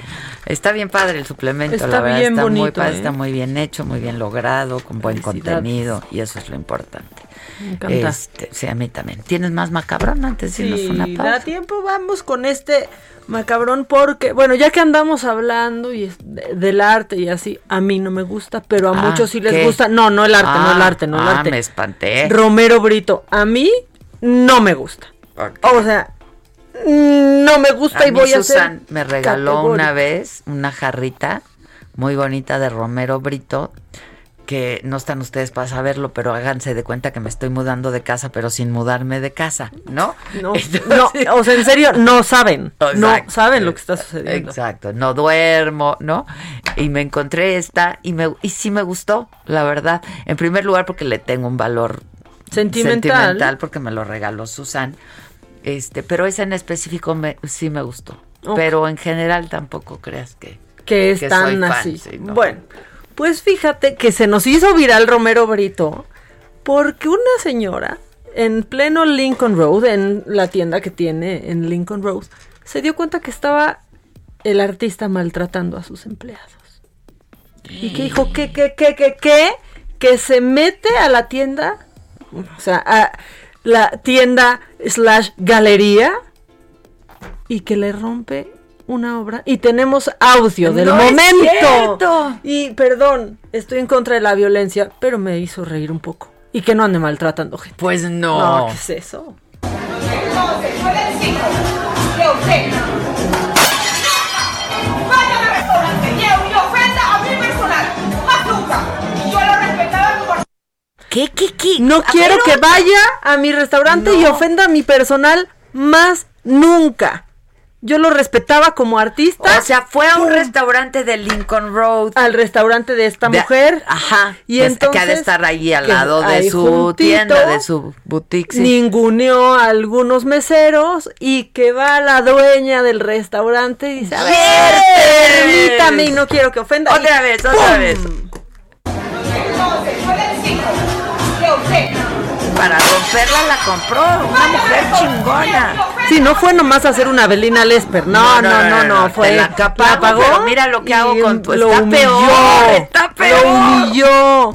Está bien padre el suplemento, Está la verdad. bien está muy bonito, padre, ¿eh? está muy bien hecho, muy bien logrado, con buen contenido y eso es lo importante. Me encanta. Este, sí, a mí también. ¿Tienes más macabrón antes de irnos Sí, una da pausa? tiempo, vamos con este macabrón porque, bueno, ya que andamos hablando y es de- del arte y así, a mí no me gusta, pero a Ah, muchos sí les ¿qué? gusta. No, no el arte, no el Ah, arte, no el ah, arte. me espanté. Romero Brito, a mí no me gusta. O sea, no me gusta A y mí voy a Susan hacer me regaló una vez una jarrita muy bonita de Romero Brito que no están ustedes para saberlo, pero háganse de cuenta que me estoy mudando de casa, pero sin mudarme de casa, ¿no? No, no, o sea, en serio, no saben. No Exacto. saben lo que está sucediendo. Exacto, no duermo, ¿no? Y me encontré esta y me y sí me gustó, la verdad. En primer lugar porque le tengo un valor Sentimental. porque me lo regaló Susan. Este, pero esa en específico me, sí me gustó. Pero en general tampoco creas que que es que tan soy fan, así. sí, no. Bueno, pues fíjate que se nos hizo viral Romero Brito porque una señora en pleno Lincoln Road, en la tienda que tiene en Lincoln Road, se dio cuenta que estaba el artista maltratando a sus empleados. Y que dijo, ¿qué, qué, qué, qué, qué? Que se mete a la tienda, o sea, a la tienda slash galería y que le rompe una obra y tenemos audio del ¡No es momento. cierto! Y perdón, estoy en contra de la violencia, pero me hizo reír un poco. Y que no ande maltratando gente. Pues no. No, ¿qué es eso? Entonces, yo le exijo que usted ¿Qué, qué, qué? No quiero que vaya a mi restaurante y ofenda a mi personal más nunca. Yo lo respetaba como artista. O sea, fue a un restaurante de Lincoln Road. Al restaurante de esta De- mujer. Ajá. Y pues, entonces. que ha de estar ahí al lado de su juntito, tienda, de su boutique. sí. Ninguneó a algunos meseros y que va la dueña del restaurante y dice: A ver, permítame y no quiero que ofenda. Otra Y vez, otra ¡pum! vez. Para romperla la compró. Una mujer chingona. Sí, no fue nomás hacer una Belina Lesper. No, no, no, no. fue. la capago, pagó pero mira lo que hago con tu- lo está peor, está peor. Lo humilló.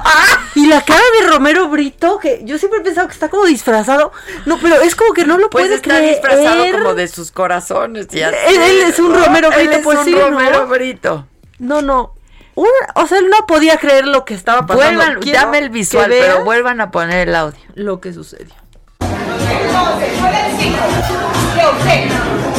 Y la cara de Romero Brito, que yo siempre he pensado que está como disfrazado. No, pero es como que no lo Pues puede está creer. disfrazado como de sus corazones. Él- es un Romero Brito, es pues sí. Romero Brito. No, no. O sea, él no podía creer lo que estaba pasando. Vuelvan, dame el visual, pero vuelvan a poner el audio. lo que sucedió. Entonces, yo le exijo que usted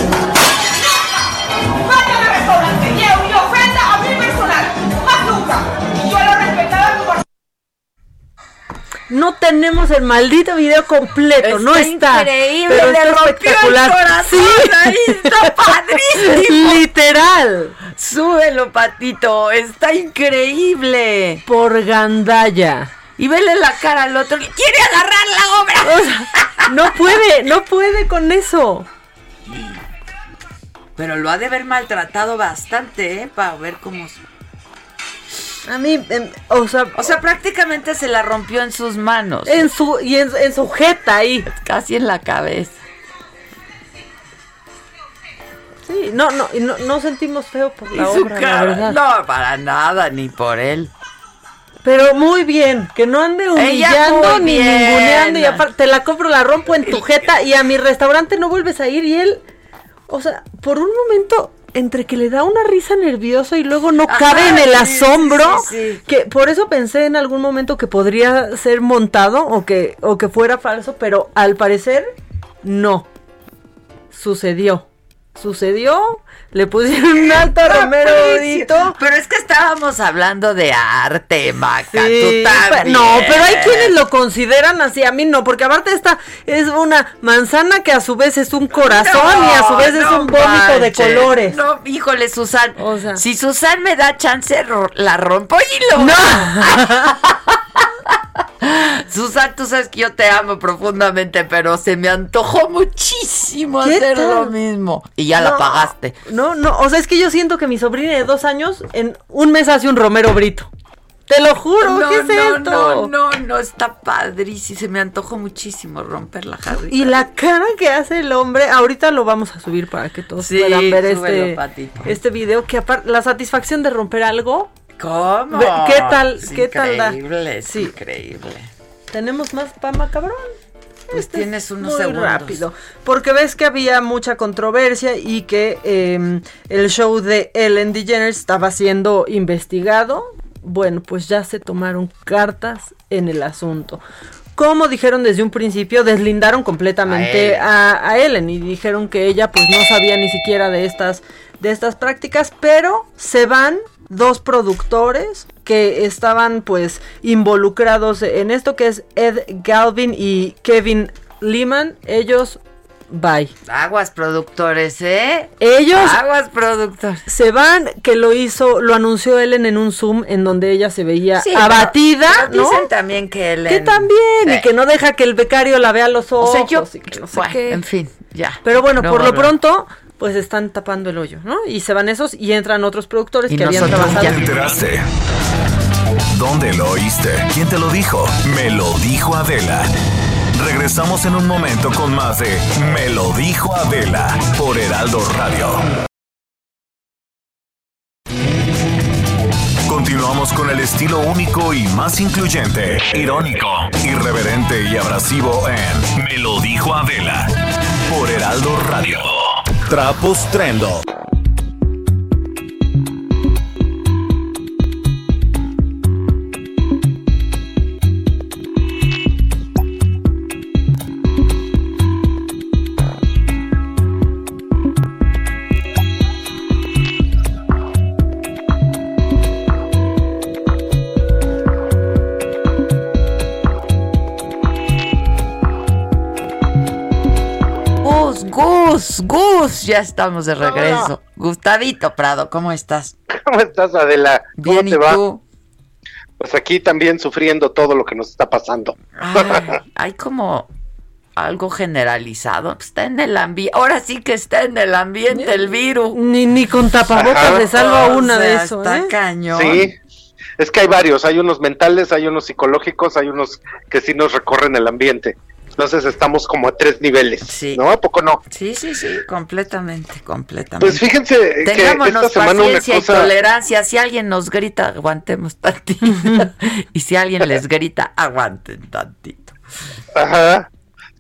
No tenemos el maldito video completo, no está. increíble, pero le está rompió el corazón, ahí está padrísimo. Literal. Súbelo, patito, está increíble. Por gandalla. Y vele la cara al otro, quiere agarrar la obra. O sea, no puede, no puede con eso. Pero lo ha de haber maltratado bastante, ¿eh? Para ver cómo... A mí, em, o sea, O sea, prácticamente se la rompió en sus manos. en su y en, en su jeta ahí. Casi en la cabeza. Sí, no, no, y no, no sentimos feo por la su obra, la cara. No, para nada, ni por él. Pero muy bien, que no ande humillando ni ninguneando y aparte te la compro, la rompo en tu jeta y a mi restaurante no vuelves a ir y él, o sea, por un momento entre que le da una risa nerviosa y luego no Ajá, cabe en el asombro, sí. que por eso pensé en algún momento que podría ser montado o que o que fuera falso, pero al parecer no. Sucedió. Sucedió, le pusieron un alto a Romero Brito. Pero es que estábamos hablando de arte, Maca. Sí, tú pe- también. no, pero hay quienes lo consideran así, a mí no, porque aparte esta es una manzana que a su vez es un corazón y a su vez es un vómito de colores. No, híjole, Susan. si Susan me da chance, la rompo y lo. No. Susan, tú sabes que yo te amo profundamente, pero se me antojó muchísimo ¿Qué hacer tal? lo mismo. Y ya la pagaste. No, no, o sea, es que yo siento que mi sobrina de dos años en un mes hace un Romero Brito. Te lo juro, no, ¿qué es no, esto? no, no, no, está padrísimo. Se me antojó muchísimo romper la jarrita. Y la cara que hace el hombre, ahorita lo vamos a subir para que todos Sí, puedan ver súbelo, este, Patito. este video, que aparte, la satisfacción de romper algo. ¿Cómo? ¿Qué tal, Es qué tal da? increíble, es Sí. increíble. ¿Tenemos más pama, cabrón? Pues Este tienes es unos muy segundos. rápido. Porque ves que había mucha controversia y que eh, el show de Ellen DeGeneres estaba siendo investigado. Bueno, pues ya se tomaron cartas en el asunto. Como dijeron desde un principio, deslindaron completamente A a, a Ellen y dijeron que ella pues no sabía ni siquiera de estas, de estas prácticas, pero se van dos productores que estaban pues involucrados en esto que es Ed Galvin y Kevin Lehman. Ellos, bye. Aguas productores, ¿eh? Ellos Aguas productores. se van, que lo hizo, lo anunció Ellen en un Zoom en donde ella se veía Sí, abatida, pero- pero ¿no? Dicen también que él. Que también, y que no deja que el becario la vea a los O ojos. sea, yo. y que no sé bueno, qué. en fin, ya. Pero bueno, No por lo pronto, pues están tapando el hoyo, ¿no? Y se van esos y entran otros productores ¿Y que habían trabajado. ¿Te enteraste? ¿Dónde lo oíste? ¿Quién te lo dijo? Me lo dijo Adela. Regresamos en un momento con más de Me lo dijo Adela por Heraldo Radio. Continuamos con el estilo único y más incluyente, irónico, irreverente y abrasivo en Me lo dijo Adela por Heraldo Radio. Trapos Trendo. Gus, ya estamos de regreso. Gustavito Prado, ¿cómo estás? ¿Cómo estás, Adela? ¿Cómo Bien, te ¿y va? tú? Pues aquí también sufriendo todo lo que nos está pasando. Ay, hay como algo generalizado. Pues Está en el ambiente. Ahora sí que está en el ambiente el virus. Ni, ni con tapabocas le salva O una de eso, Está ¿eh? cañón. Sí, es que hay varios, hay unos mentales, hay unos psicológicos, hay unos que sí nos recorren el ambiente. Entonces estamos como a tres niveles, ¿no? ¿A poco no? Sí, sí, sí, completamente, completamente. Pues fíjense que Tengámonos esta semana una paciencia cosa... y tolerancia. Si alguien nos grita, aguantemos tantito. y si alguien les grita, aguanten tantito. Ajá.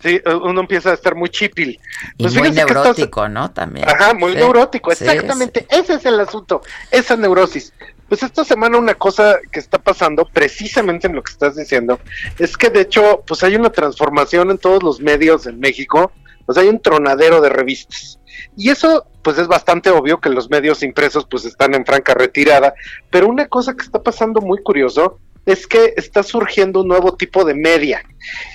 Sí, uno empieza a estar muy chipil. Y Pues muy que neurótico, ¿no? También. Ajá, muy Sí, neurótico, sí, exactamente. Ese es el asunto, esa neurosis. Pues esta semana una cosa que está pasando, precisamente en lo que estás diciendo, es que de hecho, pues hay una transformación en todos los medios en México, pues hay un tronadero de revistas. Y eso, pues es bastante obvio que los medios impresos pues están en franca retirada, pero una cosa que está pasando muy curioso es que está surgiendo un nuevo tipo de media.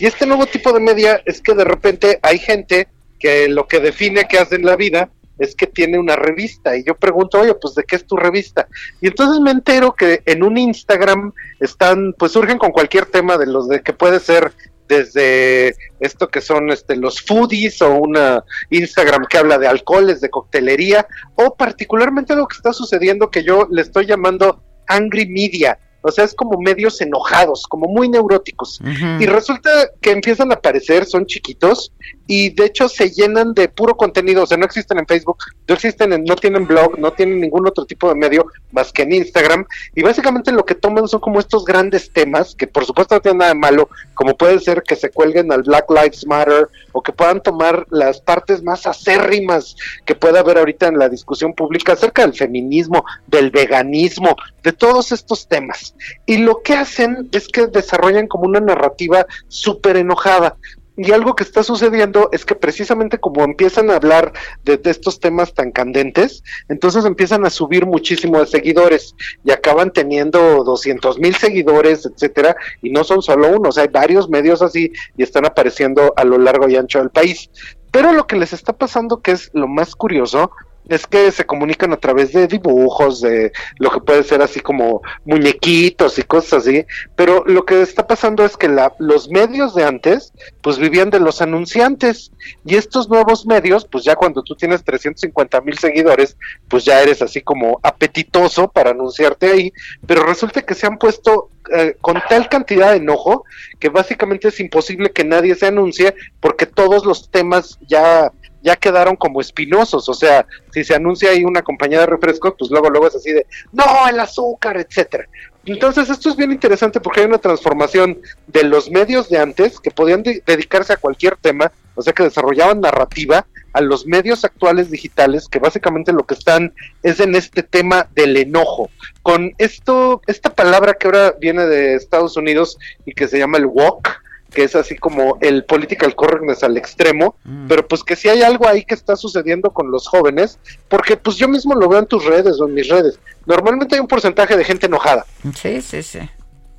Y este nuevo tipo de media es que de repente hay gente que lo que define que hace en la vida es que tiene una revista. Y yo pregunto, oye, pues ¿de qué es tu revista? Y entonces me entero que en un Instagram están, pues surgen con cualquier tema de los de que puede ser desde esto que son este los foodies o una Instagram que habla de alcoholes, de coctelería, o particularmente lo que está sucediendo que yo le estoy llamando Angry Media, O sea, es como medios enojados, como muy neuróticos. Y resulta que empiezan a aparecer, son chiquitos, y de hecho se llenan de puro contenido, o sea, no existen en Facebook, no existen en, no tienen blog, no tienen ningún otro tipo de medio más que en Instagram, y básicamente lo que toman son como estos grandes temas, que por supuesto no tienen nada de malo, como puede ser que se cuelguen al Black Lives Matter, o que puedan tomar las partes más acérrimas que pueda haber ahorita en la discusión pública acerca del feminismo, del veganismo, de todos estos temas. Y lo que hacen es que desarrollan como una narrativa súper enojada. Y algo que está sucediendo es que precisamente como empiezan a hablar de, de, estos temas tan candentes, entonces empiezan a subir muchísimo de seguidores y acaban teniendo 200 mil seguidores, etcétera, y no son solo uno, o sea, hay varios medios así y están apareciendo a lo largo y ancho del país. Pero lo que les está pasando, que es lo más curioso, es que se comunican a través de dibujos, de lo que puede ser así como muñequitos y cosas así, pero lo que está pasando es que la, los medios de antes pues vivían de los anunciantes y estos nuevos medios pues ya cuando tú tienes 350 mil seguidores pues ya eres así como apetitoso para anunciarte ahí, pero resulta que se han puesto eh, con tal cantidad de enojo que básicamente es imposible que nadie se anuncie porque todos los temas ya ya quedaron como espinosos, o sea, si se anuncia ahí una compañía de refrescos, pues luego luego es así de, no, el azúcar, etcétera. Entonces, esto es bien interesante porque hay una transformación de los medios de antes que podían de dedicarse a cualquier tema, o sea, que desarrollaban narrativa, a los medios actuales digitales que básicamente lo que están es en este tema del enojo. Con esto, esta palabra que ahora viene de Estados Unidos y que se llama el woke, que es así como el political correctness al extremo, pero pues que si hay algo ahí que está sucediendo con los jóvenes, porque pues yo mismo lo veo en tus redes o en mis redes. Normalmente hay un porcentaje de gente enojada. Sí, sí, sí.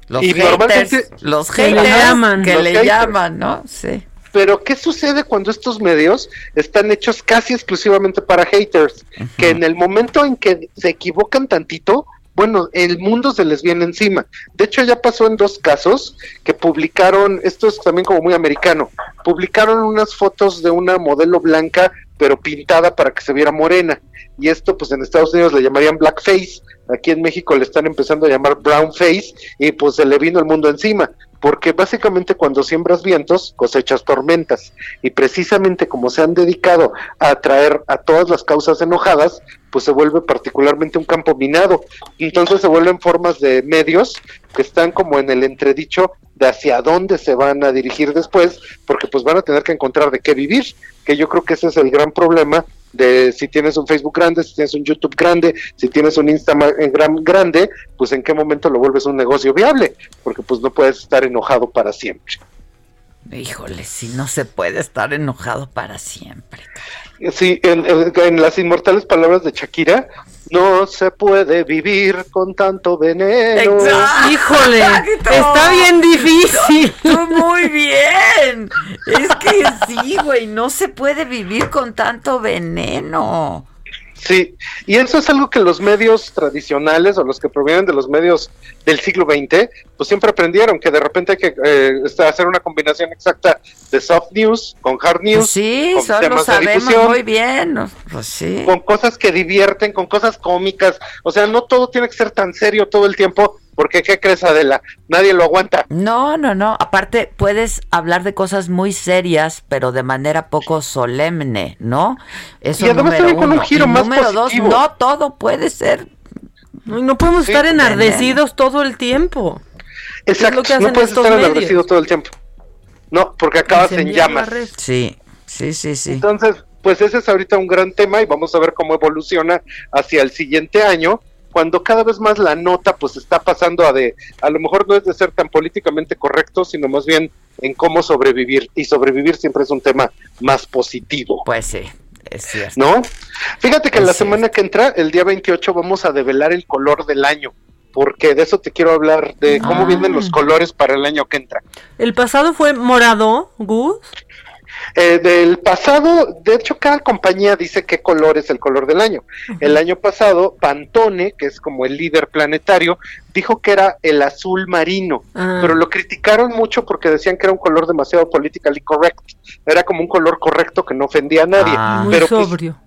Los y haters, normalmente los haters que le llaman, que le llaman, ¿no? Sí. Pero ¿qué sucede cuando estos medios están hechos casi exclusivamente para haters? Que en el momento en que se equivocan tantito, bueno, el mundo se les viene encima. De hecho, ya pasó en dos casos que publicaron, esto es también como muy americano, publicaron unas fotos de una modelo blanca, pero pintada para que se viera morena. Y esto, pues en Estados Unidos le llamarían blackface, aquí en México le están empezando a llamar brown face, y pues se le vino el mundo encima porque básicamente cuando siembras vientos cosechas tormentas y precisamente como se han dedicado a atraer a todas las causas enojadas, pues se vuelve particularmente un campo minado. Entonces se vuelven formas de medios que están como en el entredicho de hacia dónde se van a dirigir después, porque pues van a tener que encontrar de qué vivir, que yo creo que ese es el gran problema de si tienes un Facebook grande, si tienes un YouTube grande, si tienes un Instagram grande, pues en qué momento lo vuelves un negocio viable, porque pues no puedes estar enojado para siempre. Híjole, si no se puede estar enojado para siempre. Sí, en, en, las inmortales palabras de Shakira, no se puede vivir con tanto veneno. Híjole, está bien difícil. muy bien. Es que sí, güey, no se puede vivir con tanto veneno. Sí, y eso es algo que los medios tradicionales o los que provienen de los medios del siglo XX, pues siempre aprendieron que de repente hay que eh, hacer una combinación exacta de soft news con hard news. Sí, con lo sabemos muy bien. Pues sí. Con cosas que divierten, con cosas cómicas. O sea, no todo tiene que ser tan serio todo el tiempo, porque ¿qué crees, Adela? Nadie lo aguanta. No, no, no. Aparte, puedes hablar de cosas muy serias, pero de manera poco solemne, ¿no? Eso y además número con un giro más número dos, no todo puede ser. No, podemos estar enardecidos todo el tiempo. Exacto, no puedes estar enardecido todo el tiempo. No, porque acabas en llamas. Sí, sí, sí, sí. Entonces, pues ese es ahorita un gran tema y vamos a ver cómo evoluciona hacia el siguiente año cuando cada vez más la nota pues está pasando a de, a lo mejor no es de ser tan políticamente correcto, sino más bien en cómo sobrevivir. Y sobrevivir siempre es un tema más positivo. Pues sí, es cierto. ¿No? Fíjate que la semana que entra, el día 28, vamos a develar el color del año. Porque de eso te quiero hablar, de cómo ah. vienen los colores para el año que entra. ¿El pasado fue morado, Gus? Eh, del pasado, de hecho, cada compañía dice qué color es el color del año. El año pasado, Pantone, que es como el líder planetario, dijo que era el azul marino, ah. pero lo criticaron mucho porque decían que era un color demasiado politically correct. Era como un color correcto que no ofendía a nadie. Ah. pero Muy pues, sobrio.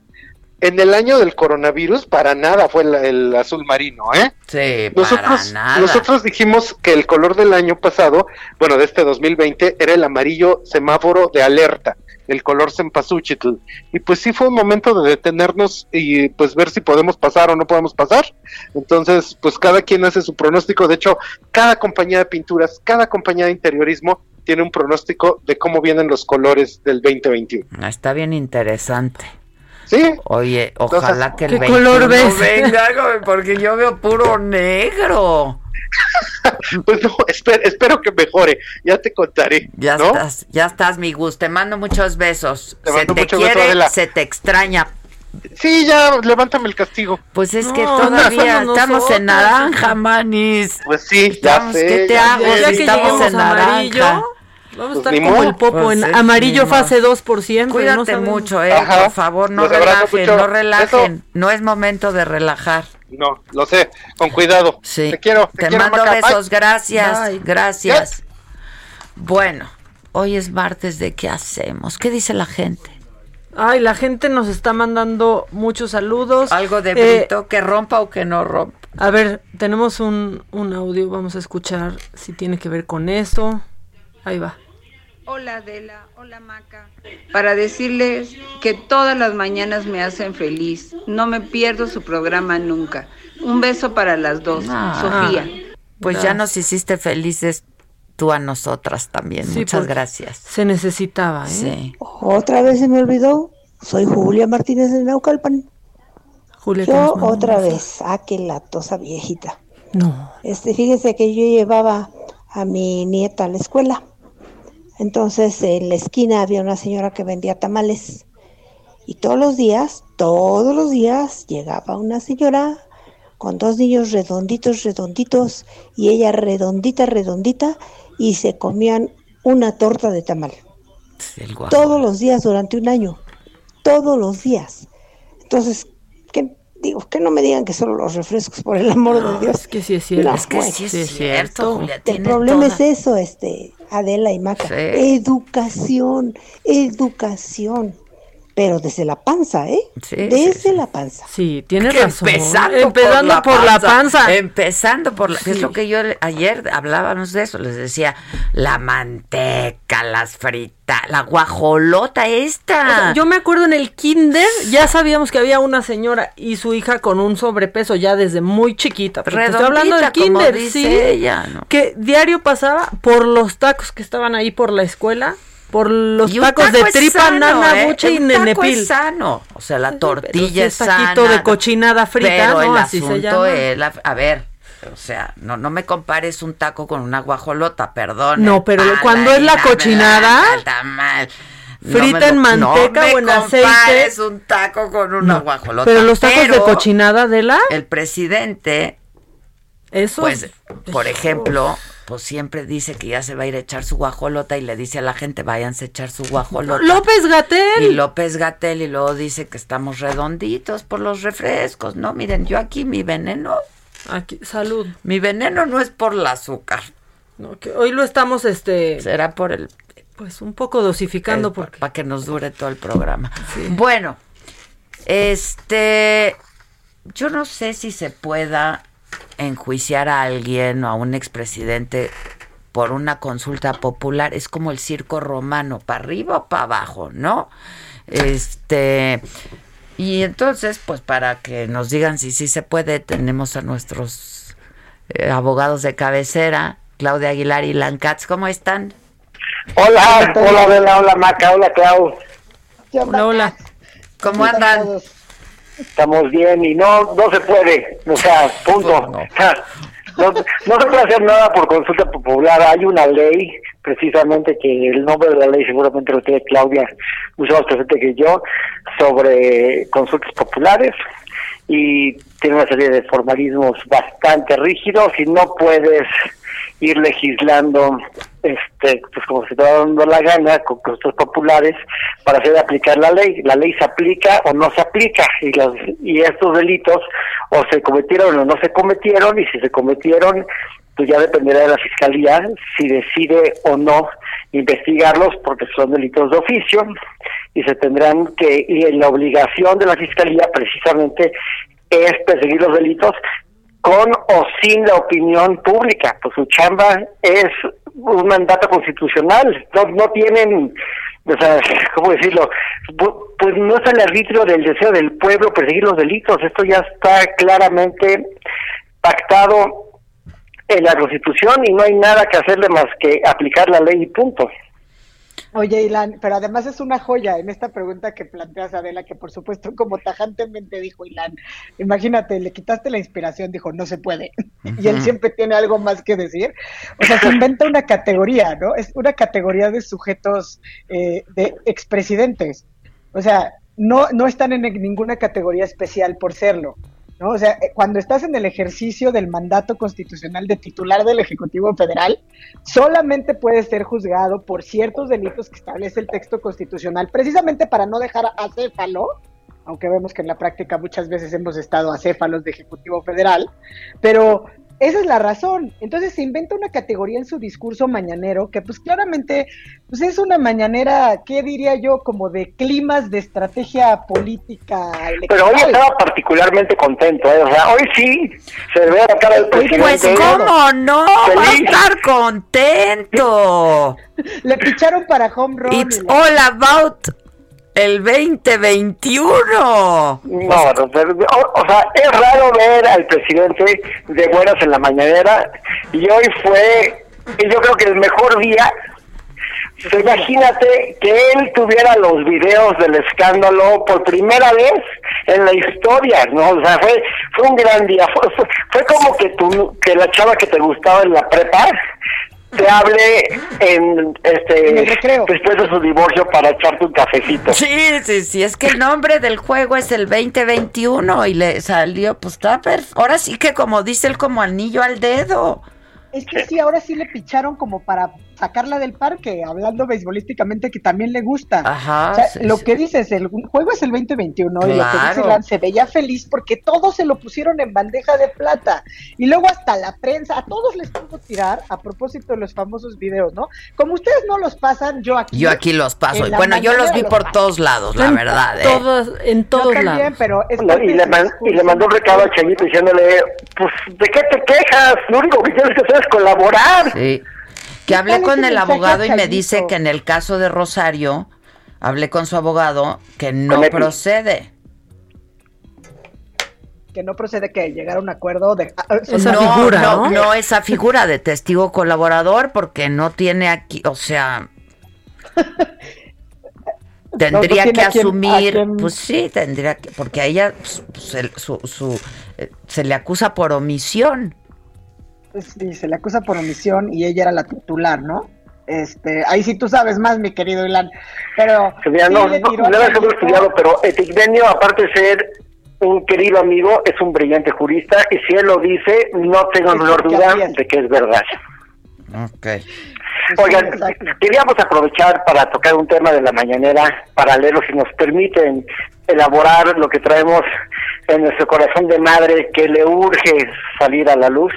En el año del coronavirus para nada fue el, el azul marino, ¿eh? Sí, Nosotros, para nada. nosotros dijimos que el color del año pasado, bueno, de este 2020, era el amarillo semáforo de alerta, el color cempasúchitl. Y pues sí fue un momento de detenernos y pues ver si podemos pasar o no podemos pasar. Entonces, pues cada quien hace su pronóstico. De hecho, cada compañía de pinturas, cada compañía de interiorismo tiene un pronóstico de cómo vienen los colores del 2021. Ah, Está bien interesante. Sí. Oye, ojalá Entonces, que el ¿qué 21 color ves? venga, porque yo veo puro negro. Pues no, espero, espero que mejore. Ya te contaré. Ya ¿no? estás, ya estás, mi Gus. Te mando muchos besos. Te se mando te beso, quiere, se te extraña. Sí, ya, levántame el castigo. Pues es que todavía no estamos nosotros. en naranja, manis. Pues sí, Estamos, ya sé. ¿qué te ya hago? sé. Ya si que estamos en amarillo, naranja. Vamos a Pues estar como modo. el popo Pues en es, amarillo fase 2 por siempre. no Cuídate sabemos. mucho, eh. Ajá. Por favor, no Los relajen, no relajen. No es momento de relajar. No, lo sé, con cuidado. Sí. Te quiero. Te, Te quiero, mando Maca. besos, Bye. gracias, Bye. gracias. Bueno, hoy es martes de qué hacemos. ¿Qué dice la gente? Ay, la gente nos está mandando muchos saludos. Algo de Eh, Brito que rompa o que no rompa. A ver, tenemos un, un audio, vamos a escuchar si tiene que ver con eso. Ahí va. Hola Adela, hola Maca. Para decirles que todas las mañanas me hacen feliz. No me pierdo su programa nunca. Un beso para las dos. Ah. Sofía. Pues ya nos hiciste felices tú a nosotras también. Sí, Muchas gracias. Se necesitaba, ¿eh? Sí. Otra vez se me olvidó. Soy Julia Martínez de Naucalpan. Julia, Yo otra vez, ah, qué latosa viejita. No. Este, fíjese que yo llevaba a mi nieta a la escuela. Entonces, en la esquina había una señora que vendía tamales. Y todos los días, todos los días, llegaba una señora con dos niños redonditos, redonditos, y ella redondita, redondita, y se comían una torta de tamal. Todos los días durante un año. Todos los días. Entonces, ¿qué digo? Que no me digan que solo los refrescos, por el amor de Dios. Es que sí es cierto. No, es que sí es, sí es cierto, cierto. Julia. El problema toda- es eso, este, Adela y Maca. Sí. Educación, educación. Pero desde la panza, ¿eh? Sí, desde sí, la panza. Sí, tienes Que razón. Empezando, Empezando por la panza. Empezando por la. Sí. Es lo que yo ayer hablábamos de eso. Les decía la manteca, las fritas, la guajolota esta. O sea, yo me acuerdo en el kinder, ya sabíamos que había una señora y su hija con un sobrepeso ya desde muy chiquita. Te estoy hablando del Redondita, como kinder, dice sí. ella, ¿no? Que diario pasaba por los tacos que estaban ahí por la escuela, por los Y un tacos taco de es tripa, sano, nana, ¿eh? buche y Un taco nenepil. es sano. O sea, la pero tortilla es es taquito sana. de cochinada frita, pero ¿no? el Así se asunto llama. es la- a ver, o sea, no, no me compares un taco con una guajolota, perdón. No, pero pan, cuando es la cochinada, el tamal. frita me en lo- manteca no o en aceite. compares un taco con una No, guajolota. Pero los tacos de pero cochinada de la, El presidente, eso pues, por ejemplo, pues siempre dice que ya se va a ir a echar su guajolota y le dice a la gente, váyanse a echar su guajolota. López Gatel. Y López Gatel y luego dice que estamos redonditos por los refrescos, ¿no? Miren, yo aquí mi veneno, Aquí, salud. mi veneno no es por el azúcar, No, que hoy lo estamos, este, será por el pues un poco dosificando porque para que nos dure todo el programa. Bueno, este, yo no sé si se pueda enjuiciar a alguien o a un expresidente por una consulta popular. Es como el circo romano, para arriba o para abajo, ¿no? Este, y entonces, pues para que nos digan si sí se puede, tenemos a nuestros eh, abogados de cabecera, Claudia Aguilar y Lancats. ¿Cómo están? Hola, hola hola Maca, hola Clau. Hola, hola. ¿Cómo andan? Estamos bien y no no se puede, o sea, punto. No, no se puede hacer nada por consulta popular. Hay una ley, precisamente, que el nombre de la ley seguramente lo tiene Claudia mucho más presente que yo, sobre consultas populares y tiene una serie de formalismos bastante rígidos y no puedes ir legislando este pues como se te dando la gana con consultas populares para hacer aplicar la ley. La ley se aplica o no se aplica y las y estos delitos o se cometieron o no se cometieron y si se cometieron pues ya dependerá de la fiscalía si decide o no investigarlos porque son delitos de oficio y se tendrán que y la obligación de la fiscalía precisamente es perseguir los delitos con o sin la opinión pública, pues su chamba es un mandato constitucional, no, no tienen, o sea, ¿cómo decirlo? Pues no es el arbitrio del deseo del pueblo perseguir los delitos, esto ya está claramente pactado en la Constitución y no hay nada que hacerle más que aplicar la ley y punto. Oye, Ilan, pero además es una joya en esta pregunta que planteas, Adela, que por supuesto, como tajantemente dijo Ilan, imagínate, le quitaste la inspiración, dijo, no se puede. Y él siempre tiene algo más que decir. O sea, se inventa una categoría, ¿no? Es una categoría de sujetos eh, de expresidentes. O sea, no, no están en ninguna categoría especial por serlo. ¿No? O sea, eh, cuando estás en el ejercicio del mandato constitucional de titular del Ejecutivo Federal, solamente puedes ser juzgado por ciertos delitos que establece el texto constitucional, precisamente para no dejar acéfalo, aunque vemos que en la práctica muchas veces hemos estado acéfalos de Ejecutivo Federal, pero esa es la razón. Entonces se inventa una categoría en su discurso mañanero que pues claramente pues es una mañanera, ¿qué diría yo? Como de climas de estrategia política electoral. Pero hoy estaba particularmente contento, ¿eh? o sea, hoy sí se ve la cara del presidente. Pues cómo no, va a estar contento. Le picharon para home run. It's all about el 2021. No, o, sea, es raro ver al presidente de buenas en la mañanera y hoy fue, yo creo que el mejor día. imagínate que él tuviera los videos del escándalo por primera vez en la historia, ¿no? O sea, fue, fue un gran día. Fue, fue, como que, tu, que la chava que te gustaba en la prepa te hable en este después de su divorcio para echarte un cafecito. Sí, sí, sí, es que el nombre del juego es el 2021 y le salió, pues está Ahora sí que como dice él, como anillo al dedo. Es que sí, ahora sí le picharon como para sacarla del parque, hablando beisbolísticamente que también le gusta. Ajá. O sea, lo que dices, el juego es el 2021 y lo que dice Ilan, se veía feliz porque todos se lo pusieron en bandeja de plata. Y luego hasta la prensa, a todos les puedo tirar a propósito de los famosos videos, ¿no? Como ustedes no los pasan, yo aquí. Yo aquí los paso. Bueno, yo los vi por todos lados, la verdad. ¿eh? Todos, en todos lados. pero y, le y, le mandó un recado a Chayito diciéndole, pues, ¿de qué te quejas? Lo único que tienes que hacer es colaborar. Sí. Que hablé con el abogado y me dice que en el caso de Rosario, hablé con su abogado que no procede. Que no procede que llegar a un acuerdo de ah, esa no, figura, ¿no? ¿no? esa figura de testigo colaborador porque no tiene aquí, o sea, tendría que asumir, pues sí, tendría que, porque a ella pues, pues, su, su, eh, se le acusa por omisión. Sí, se le acusa por omisión y ella era la titular, ¿no? Este, ahí sí tú sabes más, mi querido Ilan. Pero. no, no, no estudiado, pero Eticbenio, aparte de ser un querido amigo, es un brillante jurista y si él lo dice, no tengo la menor duda de que es verdad. Ok. Oigan, queríamos aprovechar para tocar un tema de la mañanera paralelo, si nos permiten elaborar lo que traemos en nuestro corazón de madre que le urge salir a la luz.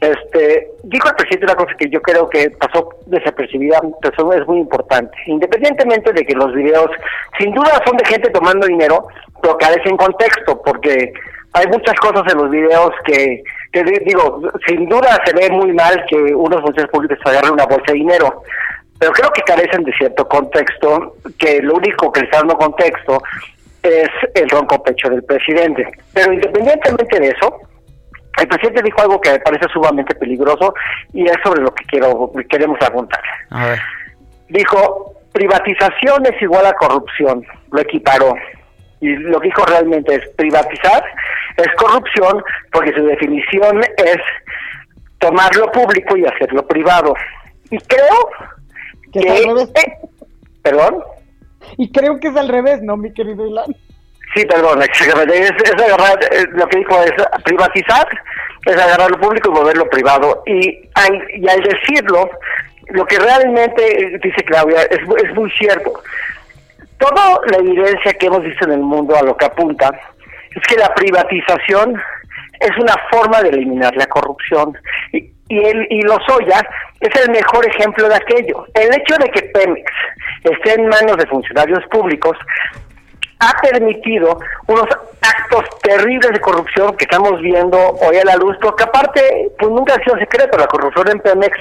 Este, dijo el presidente una cosa que yo creo que pasó desapercibida, pero es muy importante. Independientemente de que los videos, sin duda, son de gente tomando dinero, pero carecen contexto, porque hay muchas cosas en los videos que, que digo, sin duda se ve muy mal que unos funcionarios públicos agarren una bolsa de dinero, pero creo que carecen de cierto contexto, que lo único que les está dando contexto es el ronco pecho del presidente. Pero independientemente de eso, el presidente dijo algo que me parece sumamente peligroso y es sobre lo que quiero queremos apuntar. Dijo, privatización es igual a corrupción, lo equiparó. Y lo que dijo realmente es, privatizar es corrupción porque su definición es tomar lo público y hacerlo privado. Y creo que... ¿Perdón? Y creo que es al revés, ¿no, mi querido Ilan? Sí, perdón, es, agarrar, eh, lo que dijo es privatizar, es agarrar lo público y volverlo privado. Y al, y al decirlo, lo que realmente dice Claudia es, es muy cierto. Toda la evidencia que hemos visto en el mundo a lo que apunta es que la privatización es una forma de eliminar la corrupción. Y, y, el, y es el mejor ejemplo de aquello. El hecho de que Pemex esté en manos de funcionarios públicos ha permitido unos actos terribles de corrupción que estamos viendo hoy a la luz, porque aparte, pues nunca ha sido secreto, la corrupción en Pemex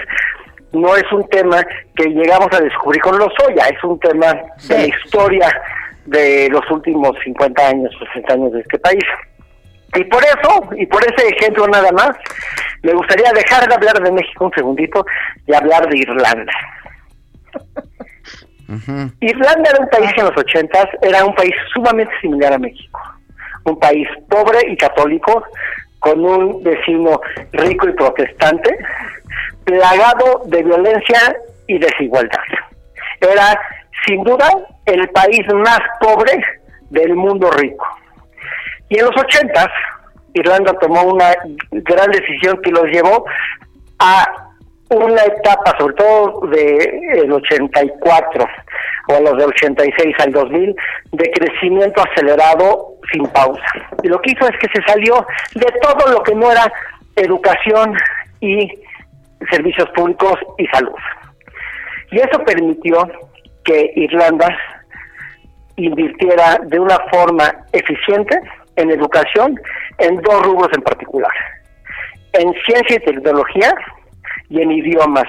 no es un tema que llegamos a descubrir con Lozoya, es un tema de la historia de los últimos 50 años, 60 años de este país. Y por eso, y por ese ejemplo nada más, me gustaría dejar de hablar de México un segundito y hablar de Irlanda. Irlanda era un país que en los ochentas era un país sumamente similar a México. Un país pobre y católico, con un vecino rico y protestante, plagado de violencia y desigualdad. Era, sin duda, el país más pobre del mundo rico. Y en los ochentas, Irlanda tomó una gran decisión que los llevó a una etapa, sobre todo del 84 o a los de 86 al 2000, de crecimiento acelerado sin pausa. Y lo que hizo es que se salió de todo lo que no era educación y servicios públicos y salud. Y eso permitió que Irlanda invirtiera de una forma eficiente en educación en dos rubros en particular, en ciencia y tecnología y en idiomas,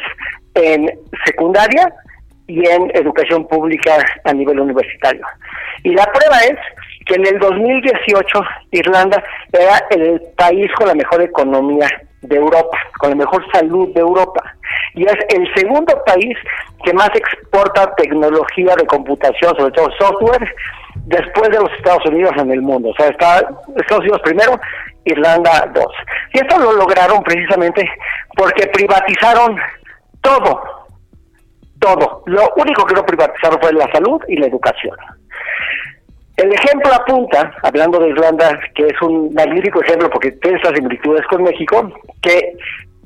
en secundaria y en educación pública a nivel universitario. Y la prueba es que en el 2018 Irlanda era el país con la mejor economía de Europa, con la mejor salud de Europa. Y es el segundo país que más exporta tecnología de computación, sobre todo software, después de los Estados Unidos en el mundo. O sea, está Estados Unidos primero, Irlanda dos. Y esto lo lograron precisamente porque privatizaron todo, todo. Lo único que no privatizaron fue la salud y la educación. El ejemplo apunta, hablando de Irlanda, que es un magnífico ejemplo porque tiene esas similitudes con México, que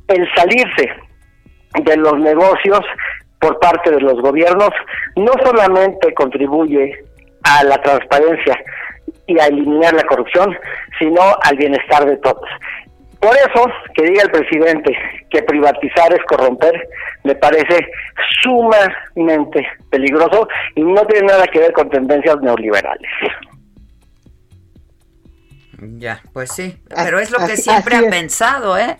el salirse de los negocios por parte de los gobiernos no solamente contribuye a la transparencia y a eliminar la corrupción, sino al bienestar de todos. Por eso, que diga el presidente que privatizar es corromper, me parece sumamente peligroso y no tiene nada que ver con tendencias neoliberales. Ya, pues sí, pero es lo que siempre ha pensado, ¿eh?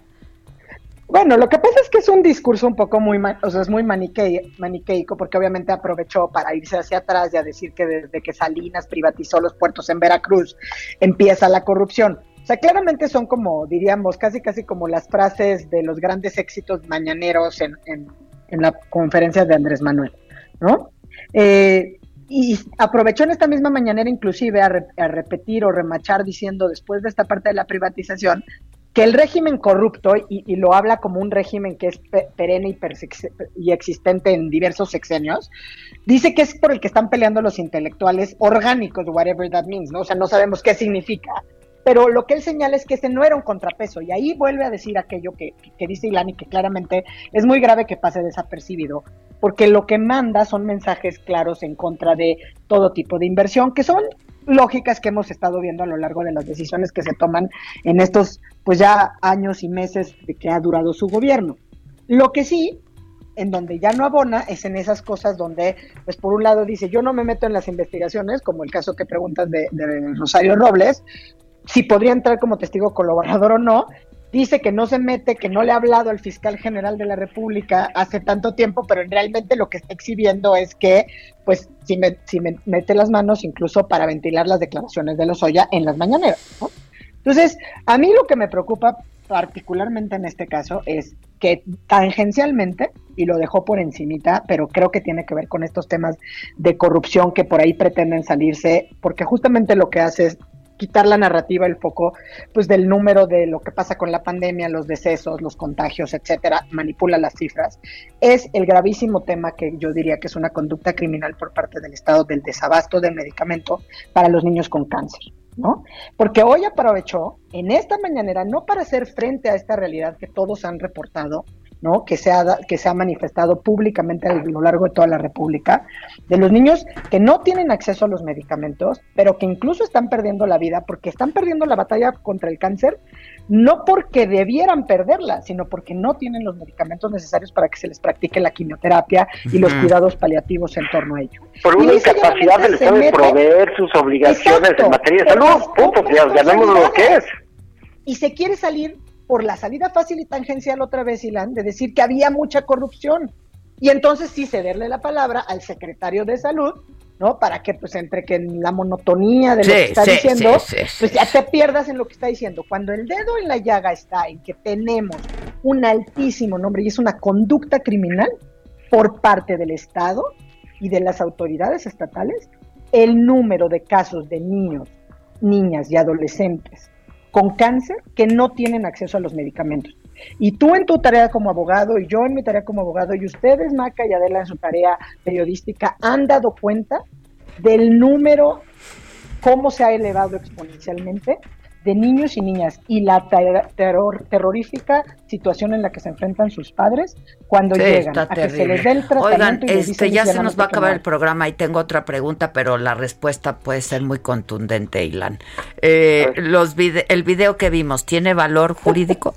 Bueno, lo que pasa es que es un discurso un poco muy, o sea, es muy maniqueico, porque obviamente aprovechó para irse hacia atrás y a decir que desde que Salinas privatizó los puertos en Veracruz empieza la corrupción. O sea, claramente son como, diríamos, casi casi como las frases de los grandes éxitos mañaneros en, en, la conferencia de Andrés Manuel, ¿no? Eh, y aprovechó en esta misma mañanera inclusive a, a, repetir o remachar diciendo después de esta parte de la privatización que el régimen corrupto, y, lo habla como un régimen que es perenne y, y, existente en diversos sexenios, dice que es por el que están peleando los intelectuales orgánicos, whatever that means, ¿no? O sea, no sabemos qué significa, pero lo que él señala es que ese no era un contrapeso, y ahí vuelve a decir aquello que, que dice Ilani, que claramente es muy grave que pase desapercibido, porque lo que manda son mensajes claros en contra de todo tipo de inversión, que son lógicas que hemos estado viendo a lo largo de las decisiones que se toman en estos pues ya años y meses de que ha durado su gobierno. Lo que sí, en donde ya no abona, es en esas cosas donde, pues por un lado dice, yo no me meto en las investigaciones, como el caso que preguntas de, de Rosario Robles, si podría entrar como testigo colaborador o no, dice que no se mete, que no le ha hablado al fiscal general de la República hace tanto tiempo, pero realmente lo que está exhibiendo es que, pues, si, me, si me mete las manos incluso para ventilar las declaraciones de Lozoya en las mañaneras. Entonces, a mí lo que me preocupa particularmente en este caso es que tangencialmente, y lo dejó por encimita, pero creo que tiene que ver con estos temas de corrupción que por ahí pretenden salirse, porque justamente lo que hace es quitar la narrativa, el foco, pues del número de lo que pasa con la pandemia, los decesos, los contagios, etcétera, manipula las cifras, es el gravísimo tema que yo diría que es una conducta criminal por parte del Estado del desabasto de medicamento para los niños con cáncer. ¿no? Porque hoy aprovechó en esta mañanera, no para hacer frente a esta realidad que todos han reportado, ¿no? Que se, ha, que se ha manifestado públicamente a lo largo de toda la República, de los niños que no tienen acceso a los medicamentos, pero que incluso están perdiendo la vida porque están perdiendo la batalla contra el cáncer, no porque debieran perderla, sino porque no tienen los medicamentos necesarios para que se les practique la quimioterapia y los cuidados paliativos en torno a ello. Por una incapacidad del Estado de proveer sus obligaciones Exacto. en materia de salud. Punto, ya, lo que es. Y se quiere salir por la salida fácil y tangencial otra vez, Ilan, de decir que había mucha corrupción. Y entonces sí cederle la palabra al secretario de salud, ¿no? Para que pues entre que en la monotonía de lo Sí, que está sí, diciendo, sí, pues ya te pierdas en lo que está diciendo. Cuando el dedo en la llaga está en que tenemos un altísimo nombre y es una conducta criminal por parte del Estado y de las autoridades estatales, el número de casos de niños, niñas y adolescentes con cáncer que no tienen acceso a los medicamentos. Y tú en tu tarea como abogado y yo en mi tarea como abogado y ustedes, Maca y Adela, en su tarea periodística, han dado cuenta del número, cómo se ha elevado exponencialmente de niños y niñas y la ter- terror, terrorífica situación en la que se enfrentan sus padres cuando Sí, llegan a que se les dé el tratamiento Oigan, y les este, dicen ya se "Hiciéramos nos va a acabar no". el programa y tengo otra pregunta, pero la respuesta puede ser muy contundente, Ilan. Eh, los vide- el video que vimos, ¿tiene valor jurídico?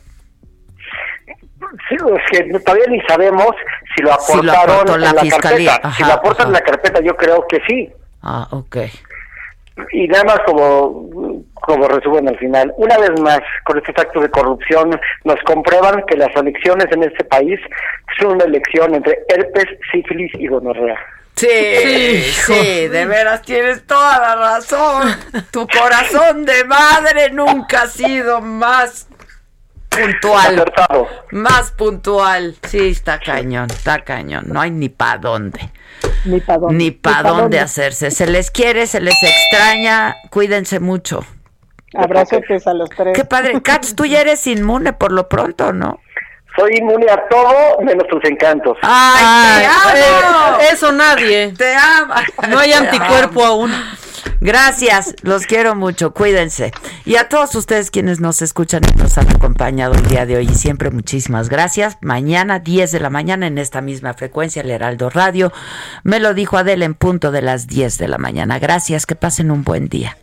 Sí, es que todavía ni sabemos si lo Si lo aportaron aportó la en la fiscalía. carpeta. si lo aportan en la carpeta, yo creo que sí. Ah, ok. Y nada más como, como resumen al final, una vez más, con estos actos de corrupción, nos comprueban que las elecciones en este país son una elección entre herpes, sífilis y gonorrea. Sí, sí, de veras tienes toda la razón. Tu corazón de madre nunca ha sido más puntual. Más puntual. Sí, está cañón, está cañón. No hay ni para dónde. Ni para dónde. Ni para pa' dónde dónde. hacerse. Se les quiere, se les extraña. Cuídense mucho. Abrazotes a los tres. Qué padre. Katz, tú ya eres inmune por lo pronto, ¿no? Soy inmune a todo menos tus encantos. ¡Ay, te amo! eh, eso nadie. Te amo. No hay Te anticuerpo amo. aún. Gracias, los quiero mucho, cuídense. Y a todos ustedes quienes nos escuchan y nos han acompañado el día de hoy, y siempre muchísimas gracias. Mañana, 10 de la mañana, en esta misma frecuencia, el Heraldo Radio. Me lo dijo Adela en punto de las 10 de la mañana. Gracias, que pasen un buen día.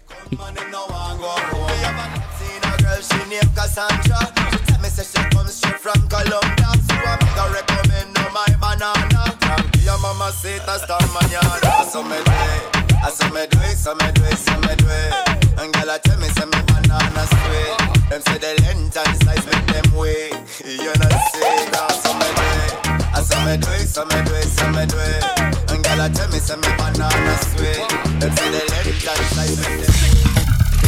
Cassandra. She tell me say she comes straight from Colombia. So I make her recommend no my banana. Your mama say that's star mañana. So me do it, I so me do it, so me do it, so me do it. And girl, I tell me say me banana sweet. Them say the length and size make them weak. You know say that, so me do it. I so me do it, so me do it, so me do it. And girl, I tell me say me banana sweet. Them say the length and size make them